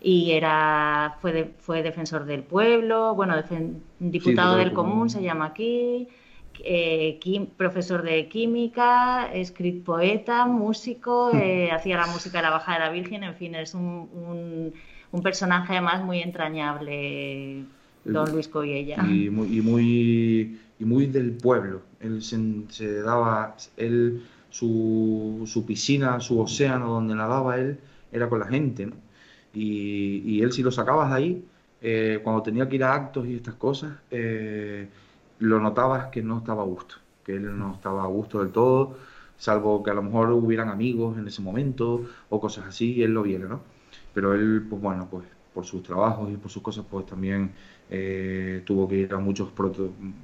Y era, fue, fue defensor del pueblo, bueno, diputado del común, se llama aquí. Eh, profesor de química, escrit poeta, músico, eh, hacía la música de la Baja de la Virgen, en fin, es un, un personaje además muy entrañable Don Luis Coyella. Y muy, y muy, y muy del pueblo. Él se, daba, él, su, su, piscina, su océano donde nadaba él, era con la gente. Y, y, él si lo sacabas de ahí, eh, cuando tenía que ir a actos y estas cosas, eh, lo notabas que no estaba a gusto, que él no estaba a gusto del todo, salvo que a lo mejor hubieran amigos en ese momento o cosas así, y él lo viera, ¿no? Pero él, pues bueno, pues por sus trabajos y por sus cosas, pues también eh, tuvo que ir a muchos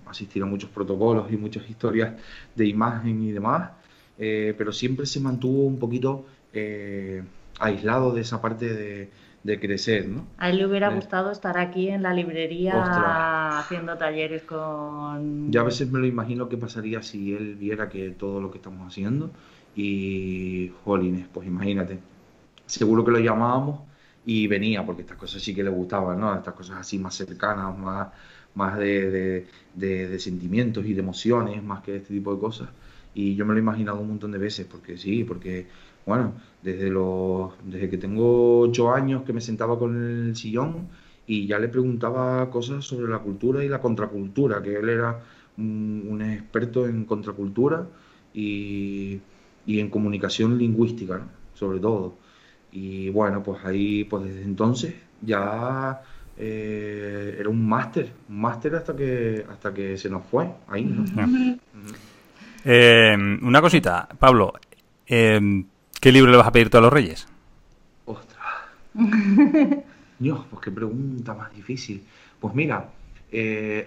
asistir a muchos protocolos y muchas historias de imagen y demás, eh, pero siempre se mantuvo un poquito eh, aislado de esa parte de, crecer, ¿no? A él le hubiera gustado estar aquí en la librería haciendo talleres con... Ya a veces me lo imagino qué pasaría si él viera que todo lo que estamos haciendo y, jolines, pues imagínate, seguro que lo llamábamos y venía, porque estas cosas sí que le gustaban, ¿no? Estas cosas así más cercanas, más, más de, de, sentimientos y de emociones, más que este tipo de cosas. Y yo me lo he imaginado un montón de veces, porque sí, porque, bueno, desde, los, desde que tengo ocho años que me sentaba con el sillón y ya le preguntaba cosas sobre la cultura y la contracultura, que él era un, experto en contracultura y, y en comunicación lingüística, sobre todo. Y bueno, pues ahí, pues desde entonces ya eh, era un máster, un máster hasta que hasta que se nos fue ahí. Eh, una cosita, Pablo, eh, ¿qué libro le vas a pedir tú a los Reyes? Ostras. Dios, pues qué pregunta más difícil. Pues mira,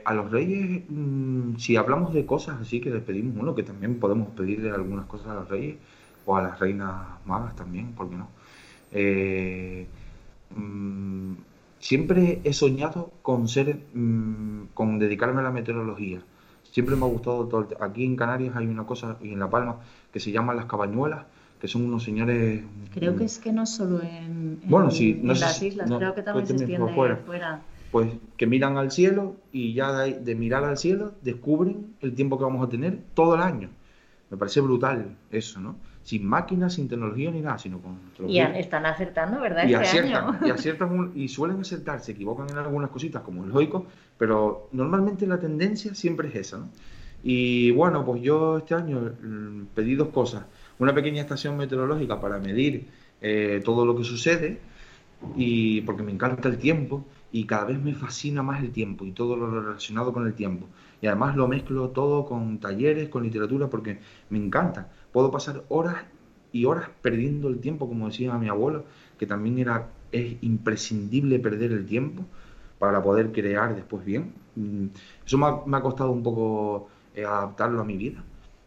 a los Reyes, mm, si hablamos de cosas así que les pedimos uno, que también podemos pedirle algunas cosas a los Reyes o a las reinas magas también, ¿por qué no? Eh, mm, siempre he soñado con ser, mm, con dedicarme a la meteorología. Siempre me ha gustado todo. Aquí en Canarias hay una cosa, y en La Palma, que se llama las cabañuelas, que son unos señores. Creo que es que no solo en, bueno, sí, en las islas, creo que también se extiende fuera. Pues que miran al cielo y ya de, de mirar al cielo descubren el tiempo que vamos a tener todo el año. Me parece brutal eso, ¿no? sin máquinas, sin tecnología ni nada, sino con Y están acertando, ¿verdad? Y este aciertan, Y, aciertan y suelen acertar, se equivocan en algunas cositas, como es lógico, pero normalmente la tendencia siempre es esa, ¿no? Y bueno, pues yo este año mm, pedí dos cosas. Una pequeña estación meteorológica para medir eh, todo lo que sucede, y porque me encanta el tiempo, y cada vez me fascina más el tiempo y todo lo relacionado con el tiempo. Y además lo mezclo todo con talleres, con literatura, porque me encanta puedo pasar horas y horas perdiendo el tiempo, como decía mi abuelo, que también era, es imprescindible perder el tiempo para poder crear después bien. Mm, eso me ha, costado un poco eh, adaptarlo a mi vida,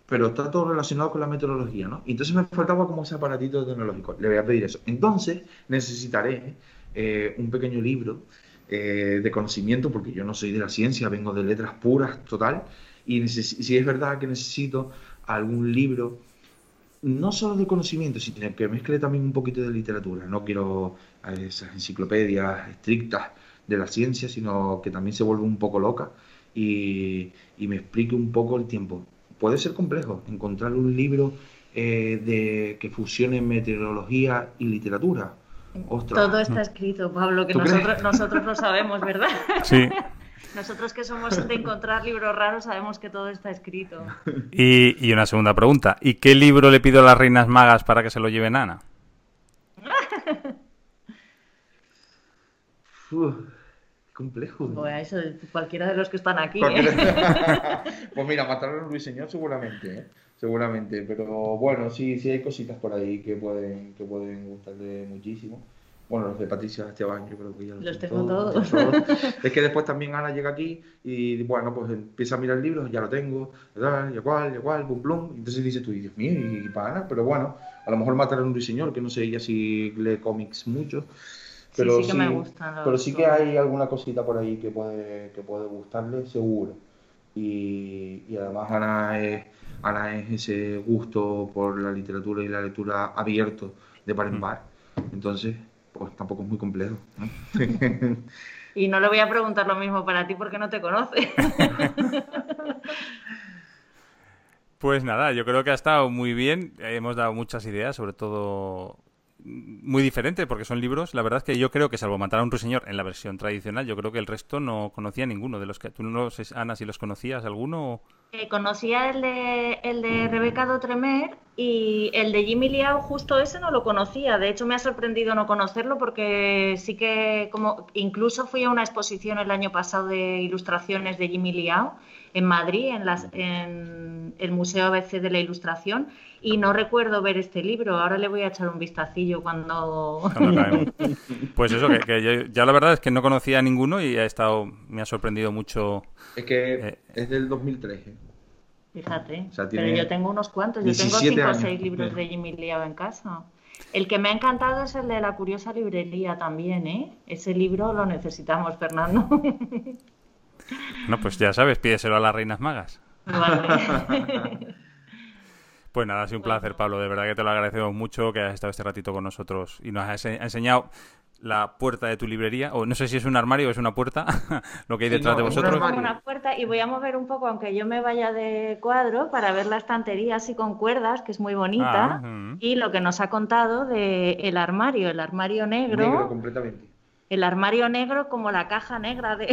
pero está todo relacionado con la meteorología, ¿no? Entonces me faltaba como ese aparatito tecnológico. Le voy a pedir eso. Entonces necesitaré eh, un pequeño libro eh, de conocimiento, porque yo no soy de la ciencia, vengo de letras puras, total, y si es verdad que necesito algún libro no solo de conocimiento, sino que mezcle también un poquito de literatura. No quiero esas enciclopedias estrictas de la ciencia, sino que también se vuelve un poco loca y, me explique un poco el tiempo. Puede ser complejo encontrar un libro eh, de, que fusione meteorología y literatura. Todo está escrito, Pablo, que nosotros, nosotros lo sabemos, ¿verdad? Sí. Nosotros que somos de encontrar libros raros sabemos que todo está escrito. Y, una segunda pregunta. ¿Y qué libro le pido a las reinas magas para que se lo lleven Ana? complejo. Pues eso, cualquiera de los que están aquí. ¿eh? pues mira, mataron a Señor seguramente, ¿eh? seguramente. Pero bueno, sí, sí hay cositas por ahí que pueden, que pueden gustarle muchísimo. Bueno, los de Patricia Esteban, yo creo que ya los, tengo todos. es que después también Ana llega aquí y, bueno, pues empieza a mirar libros, ya lo tengo, ya cual, ya cual, bum, blum. Entonces dice tú, Dios mío, y, para Ana, pero bueno, a lo mejor matar a un ruiseñor, que no sé ella si lee cómics mucho. Pero sí, sí que me gustan. los- pero sí que hay alguna cosita por ahí que puede, que puede gustarle, seguro. Y, y además Ana es, Ana es ese gusto por la literatura y la lectura abierto de par en par. Entonces, pues tampoco es muy complejo. ¿no? Y no le voy a preguntar lo mismo para ti porque no te conoce. Pues nada, yo creo que ha estado muy bien. Hemos dado muchas ideas, sobre todo muy diferentes, porque son libros. La verdad es que yo creo que, salvo matar a un ruiseñor en la versión tradicional, yo creo que el resto no conocía ninguno de los que. ¿Tú no sé, Ana, si los conocías alguno? Eh, conocía el de, el de Rebeca Dotremer y el de Jimmy Liao, justo ese no lo conocía. De hecho, me ha sorprendido no conocerlo porque sí que, como incluso fui a una exposición el año pasado de ilustraciones de Jimmy Liao en Madrid, en, las, en el Museo ABC de la Ilustración, y no recuerdo ver este libro. Ahora le voy a echar un vistacillo cuando. Cuando. Pues eso, que, que yo, ya la verdad es que no conocía a ninguno y ha estado, me ha sorprendido mucho. Es que Eh. es del 2003. ¿eh? Fíjate, O sea, pero yo tengo unos cuantos, yo tengo 17 cinco o seis libros de Jimmy Liao en casa. El que me ha encantado es el de La Curiosa Librería también, ¿eh? Ese libro lo necesitamos, Fernando. No, pues ya sabes, pídeselo a las reinas magas. Vale. Pues nada, ha sido un placer, Pablo. De verdad que te lo agradecemos mucho que hayas estado este ratito con nosotros y nos has ense- enseñado la puerta de tu librería, o no sé si es un armario o es una puerta, lo que hay Sí, detrás no, de es vosotros. Pongo una puerta y voy a mover un poco, aunque yo me vaya de cuadro, para ver la estantería así con cuerdas, que es muy bonita. Ah. Y lo que nos ha contado de el armario, el armario negro. Negro completamente. El armario negro como la caja negra de,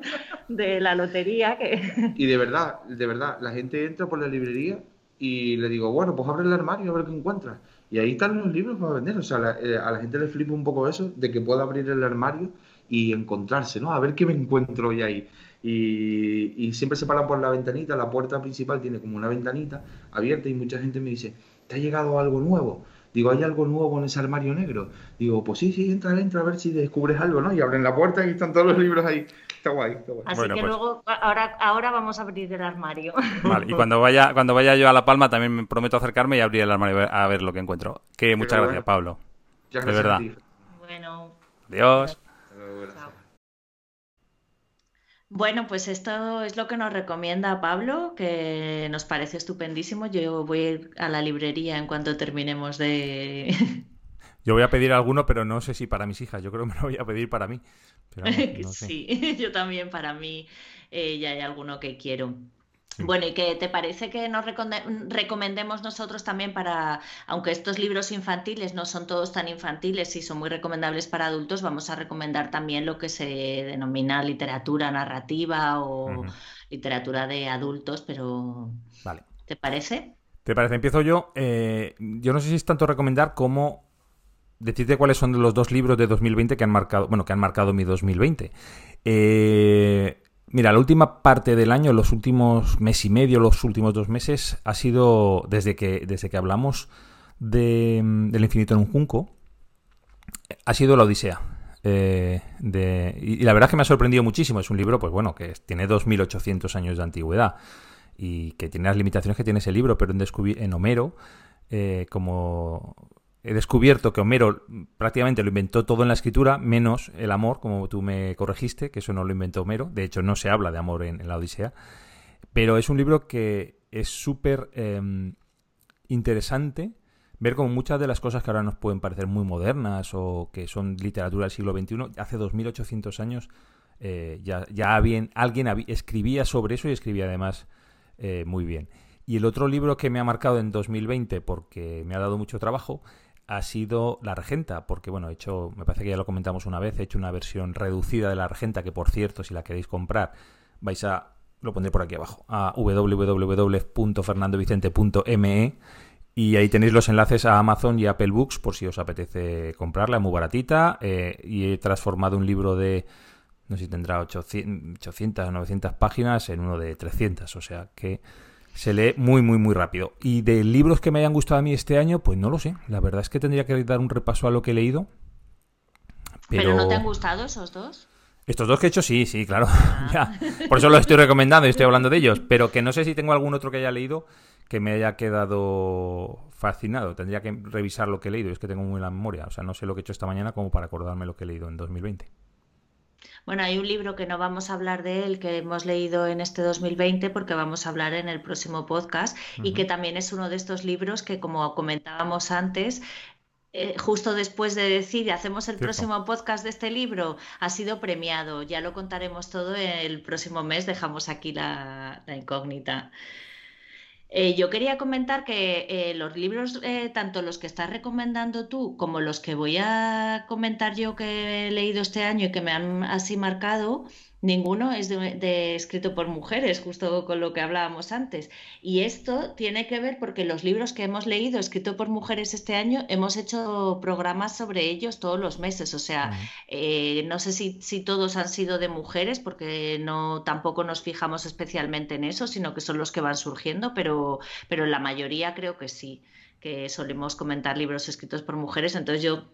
de la lotería. Que... Y de verdad, de verdad, la gente entra por la librería y le digo, bueno, pues abre el armario a ver qué encuentras. Y ahí están los libros para vender. O sea, eh, a la gente le flipa un poco eso, de que pueda abrir el armario y encontrarse, ¿no? A ver qué me encuentro hoy ahí. Y, y siempre se paran por la ventanita, la puerta principal tiene como una ventanita abierta y mucha gente me dice, ¿te ha llegado algo nuevo? Digo, ¿hay algo nuevo en ese armario negro? Digo, pues sí, sí, entra, entra a ver si descubres algo, ¿no? Y abren la puerta y están todos los libros ahí. Está guay, está guay. Así Bueno, que pues- luego, ahora, ahora vamos a abrir el armario. Vale, y cuando vaya, cuando vaya yo a La Palma también me prometo acercarme y abrir el armario a ver- lo que encuentro. Que muchas bueno. gracias, Pablo. Muchas de gracias a verdad. ti. Bueno, Adiós. Chao. Bueno, pues esto es lo que nos recomienda Pablo, que nos parece estupendísimo. Yo voy a ir a la librería en cuanto terminemos de... Yo voy a pedir alguno, pero no sé si para mis hijas. Yo creo que me lo voy a pedir para mí. Pero vamos, no sé. Sí, yo también para mí eh, ya hay alguno que quiero. Sí. Bueno, ¿y qué te parece que nos recomendemos nosotros también para, aunque estos libros infantiles no son todos tan infantiles y son muy recomendables para adultos, vamos a recomendar también lo que se denomina literatura narrativa o literatura de adultos, pero Vale. ¿te parece? ¿Te parece? Empiezo yo. Eh, yo no sé si es tanto recomendar como decirte cuáles son los dos libros de 2020 que han marcado, bueno, que han marcado mi 2020. Eh, mira, la última parte del año, los últimos mes y medio, los últimos dos meses, ha sido desde que, desde que hablamos de, del infinito en un junco, ha sido la Odisea. Eh, y, la verdad es que me ha sorprendido muchísimo. Es un libro, pues bueno, que tiene 2.800 años de antigüedad y que tiene las limitaciones que tiene ese libro, pero en, en Homero, eh, como he descubierto que Homero prácticamente lo inventó todo en la escritura, menos el amor, como tú me corregiste, que eso no lo inventó Homero. De hecho, no se habla de amor en, la Odisea. Pero es un libro que es súper eh, interesante ver como muchas de las cosas que ahora nos pueden parecer muy modernas o que son literatura del siglo XXI, hace 2800 años eh, ya, ya alguien escribía sobre eso y escribía además eh, muy bien. Y el otro libro que me ha marcado en 2020 porque me ha dado mucho trabajo ha sido La Regenta, porque bueno, he hecho, me parece que ya lo comentamos una vez, he hecho una versión reducida de La Regenta, que por cierto, si la queréis comprar, vais a, lo pondré por aquí abajo, a www.fernandovicente.me y ahí tenéis los enlaces a Amazon y Apple Books por si os apetece comprarla, es muy baratita eh, y he transformado un libro de, no sé si tendrá 800, 800 o 900 páginas en uno de 300, o sea que se lee muy, muy, muy rápido. Y de libros que me hayan gustado a mí este año, pues no lo sé. La verdad es que tendría que dar un repaso a lo que he leído. ¿Pero, Pero, no te han gustado esos dos? Estos dos que he hecho, sí, sí, claro. ya. Por eso los estoy recomendando y estoy hablando de ellos. Pero que no sé si tengo algún otro que haya leído que me haya quedado fascinado. Tendría que revisar lo que he leído. Es que tengo muy la memoria. O sea, no sé lo que he hecho esta mañana como para acordarme lo que he leído en 2020. Bueno, hay un libro que no vamos a hablar de él, que hemos leído en este 2020, porque vamos a hablar en el próximo podcast, y que también es uno de estos libros que, como comentábamos antes, eh, justo después de decir, hacemos el próximo podcast de este libro, ha sido premiado. Ya lo contaremos todo el próximo mes, dejamos aquí la incógnita. Eh, yo quería comentar que eh, los libros, eh, tanto los que estás recomendando tú como los que voy a comentar yo que he leído este año y que me han así marcado, Ninguno es de, escrito por mujeres, justo con lo que hablábamos antes. Y esto tiene que ver porque los libros que hemos leído escrito por mujeres este año hemos hecho programas sobre ellos todos los meses. O sea, eh, no sé si, si, todos han sido de mujeres porque no tampoco nos fijamos especialmente en eso, sino que son los que van surgiendo, pero, pero la mayoría creo que sí que solemos comentar libros escritos por mujeres. Entonces yo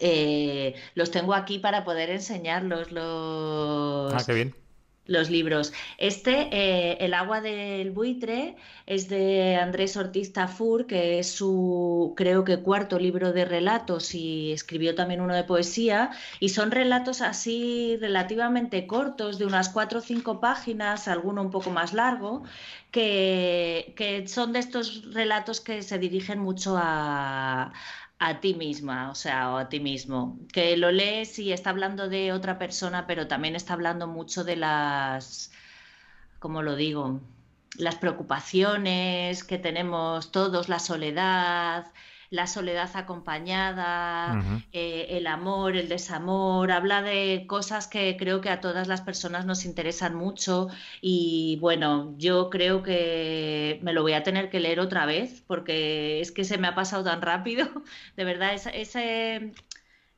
eh, los tengo aquí para poder enseñarlos los, ah, bien. los libros. Este, eh, El agua del buitre, es de Andrés Ortiz Tafur, que es su, creo que, cuarto libro de relatos y escribió también uno de poesía. Y son relatos así relativamente cortos, de unas cuatro o cinco páginas, alguno un poco más largo, que, que son de estos relatos que se dirigen mucho a a ti misma, o sea, o a ti mismo. Que lo lees y está hablando de otra persona, pero también está hablando mucho de las, ¿cómo lo digo? Las preocupaciones que tenemos todos, la soledad, la soledad acompañada, eh, el amor, el desamor, habla de cosas que creo que a todas las personas nos interesan mucho y bueno, yo creo que me lo voy a tener que leer otra vez porque es que se me ha pasado tan rápido, de verdad, ese,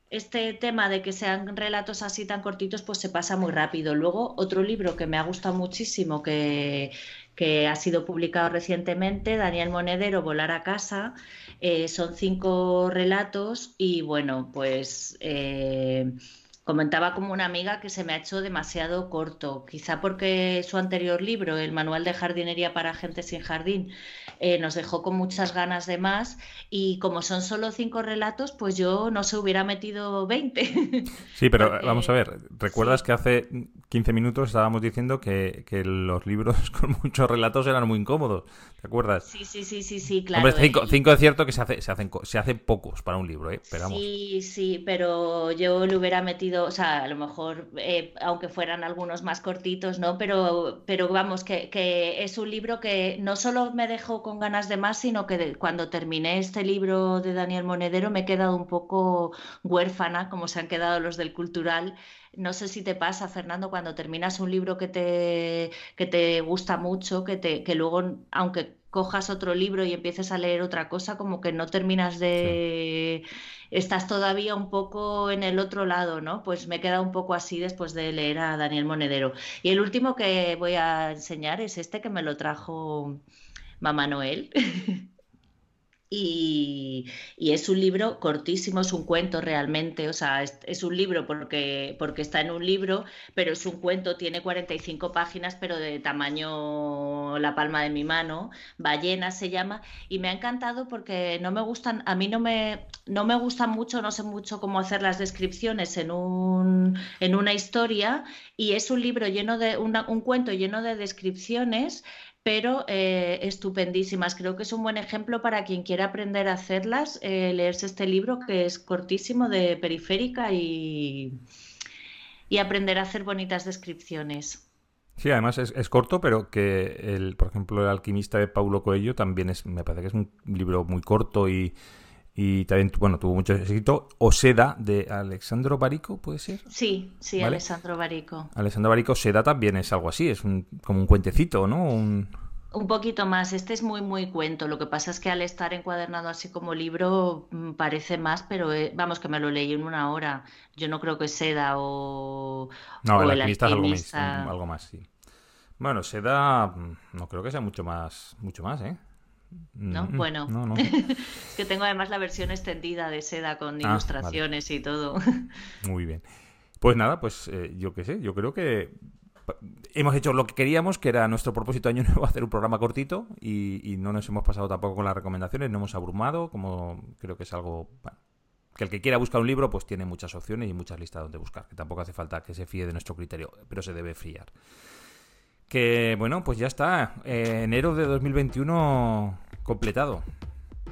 este tema de que sean relatos así tan cortitos, pues se pasa muy rápido. Luego, otro libro que me ha gustado muchísimo, que, que ha sido publicado recientemente, Daniel Monedero, Volar a casa, eh, son cinco relatos y bueno, pues eh, comentaba como una amiga que se me ha hecho demasiado corto, quizá porque su anterior libro, el Manual de Jardinería para Gente sin Jardín, eh, nos dejó con muchas ganas de más y como son solo cinco relatos, pues yo no se hubiera metido 20. Sí, pero vamos a ver, ¿recuerdas que hace 15 minutos estábamos diciendo que, que, los libros con muchos relatos eran muy incómodos? ¿Te acuerdas? Sí, sí, sí, sí, sí claro. Hombre, cinco, cinco, es cierto que se, hace, se, hacen, se hacen pocos para un libro, ¿eh? Pero Sí, sí, pero yo le hubiera metido, o sea, a lo mejor, eh, aunque fueran algunos más cortitos, ¿no? Pero, pero vamos, que, que es un libro que no solo me dejó con ganas de más, sino que cuando terminé este libro de Daniel Monedero me he quedado un poco huérfana, como se han quedado los del cultural. No sé si te pasa, Fernando, cuando terminas un libro que te, que te gusta mucho, que, te, que luego, aunque cojas otro libro y empieces a leer otra cosa, como que no terminas de... Estás todavía un poco en el otro lado, ¿no? Pues me he quedado un poco así después de leer a Daniel Monedero. Y el último que voy a enseñar es este que me lo trajo Mamá Noel. Y, es un libro cortísimo, es un cuento realmente, o sea, es, un libro porque, porque está en un libro, pero es un cuento, tiene 45 páginas, pero de tamaño la palma de mi mano, Ballena se llama, y me ha encantado porque no me gustan, a mí no me, no me gustan mucho, no sé mucho cómo hacer las descripciones en, un, en una historia, y es un libro lleno de, un cuento lleno de descripciones pero eh, estupendísimas. Creo que es un buen ejemplo para quien quiera aprender a hacerlas, eh, leerse este libro que es cortísimo de periférica y, y aprender a hacer bonitas descripciones. Sí, además es, corto, pero que, el, por ejemplo, El alquimista de Paulo Coelho también es, me parece que es un libro muy corto y, y también, bueno, tuvo mucho éxito. Oseda, de Alexandro Barico, ¿puede ser? Sí, sí, Alexandro Barico. Alexandro Barico, Oseda también es algo así, es un, como un cuentecito, ¿no? Un... un... poquito más, este es muy, muy cuento. Lo que pasa es que al estar encuadernado así como libro mm, parece más, pero eh, vamos, que me lo leí en una hora. Yo no creo que Seda o. No, el, alquimista, es algo más, sí. Bueno, Seda, mm, no creo que sea mucho más, mucho más, ¿eh? ¿No? Mm, bueno, que tengo además la versión extendida de seda con ah, ilustraciones y todo. Muy bien. Pues nada, pues eh, yo qué sé, yo creo que hemos hecho lo que queríamos, que era nuestro propósito año nuevo, hacer un programa cortito y, no nos hemos pasado tampoco con las recomendaciones, no hemos abrumado, como creo que es algo... que el que quiera buscar un libro pues tiene muchas opciones y muchas listas donde buscar, que tampoco hace falta que se fíe de nuestro criterio, pero se debe fiar. Que bueno, pues ya está, eh, enero de 2021 completado.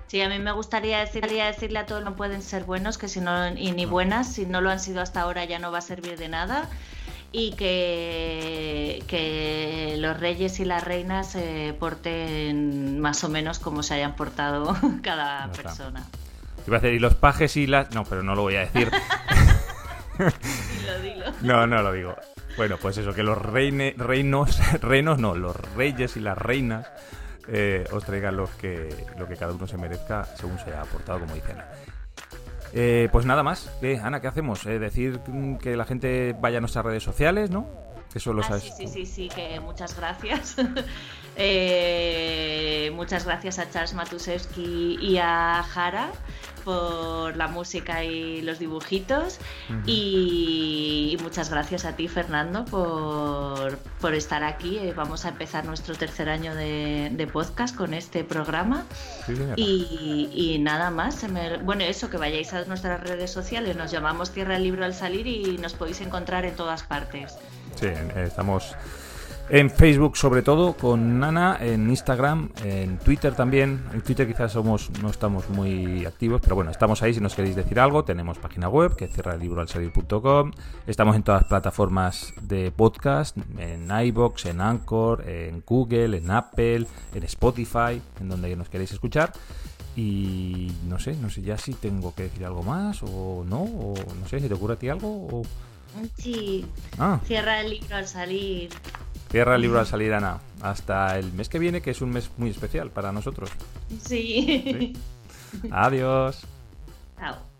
Sí, a mí me gustaría decirle, decirle a todos no pueden ser buenos, que si no, y ni buenas, si no lo han sido hasta ahora ya no va a servir de nada y que, que los reyes y las reinas se porten más o menos como se hayan portado cada persona. Iba a decir, y los pajes y las... No, pero no lo voy a decir. dilo, dilo. No, no lo digo. Bueno, pues eso, que los reine, reinos, reinos no, los reyes y las reinas eh, os traigan lo que, lo que cada uno se merezca según se ha aportado, como dicen. Eh, pues nada más. Ana, ¿qué hacemos? Eh, decir que la gente vaya a nuestras redes sociales, ¿no? Eso lo ah, sabes. Sí, sí, sí, sí, que muchas gracias. muchas gracias a Charles Matusewski y a Jara por la música y los dibujitos. y, muchas gracias a ti, Fernando, por, estar aquí. Eh, vamos a empezar nuestro tercer año de, podcast con este programa. y, nada más. bueno, eso, que vayáis a nuestras redes sociales. Nos llamamos Tierra del Libro al salir y nos podéis encontrar en todas partes. Sí, estamos en Facebook sobre todo con Nana, en Instagram, en Twitter también. En Twitter quizás somos no estamos muy activos, pero bueno, estamos ahí si nos queréis decir algo. Tenemos página web que es cerralibroalsalir.com. Estamos en todas las plataformas de podcast, en iBox, en Anchor, en Google, en Apple, en Spotify, en donde nos queréis escuchar. Y no sé, no sé ya si tengo que decir algo más o no, o no sé, si te ocurre a ti algo o... Sí. Ah. Cierra el libro al salir. Cierra el libro al salir, Ana. Hasta el mes que viene, que es un mes muy especial para nosotros. sí. Adiós. Chao.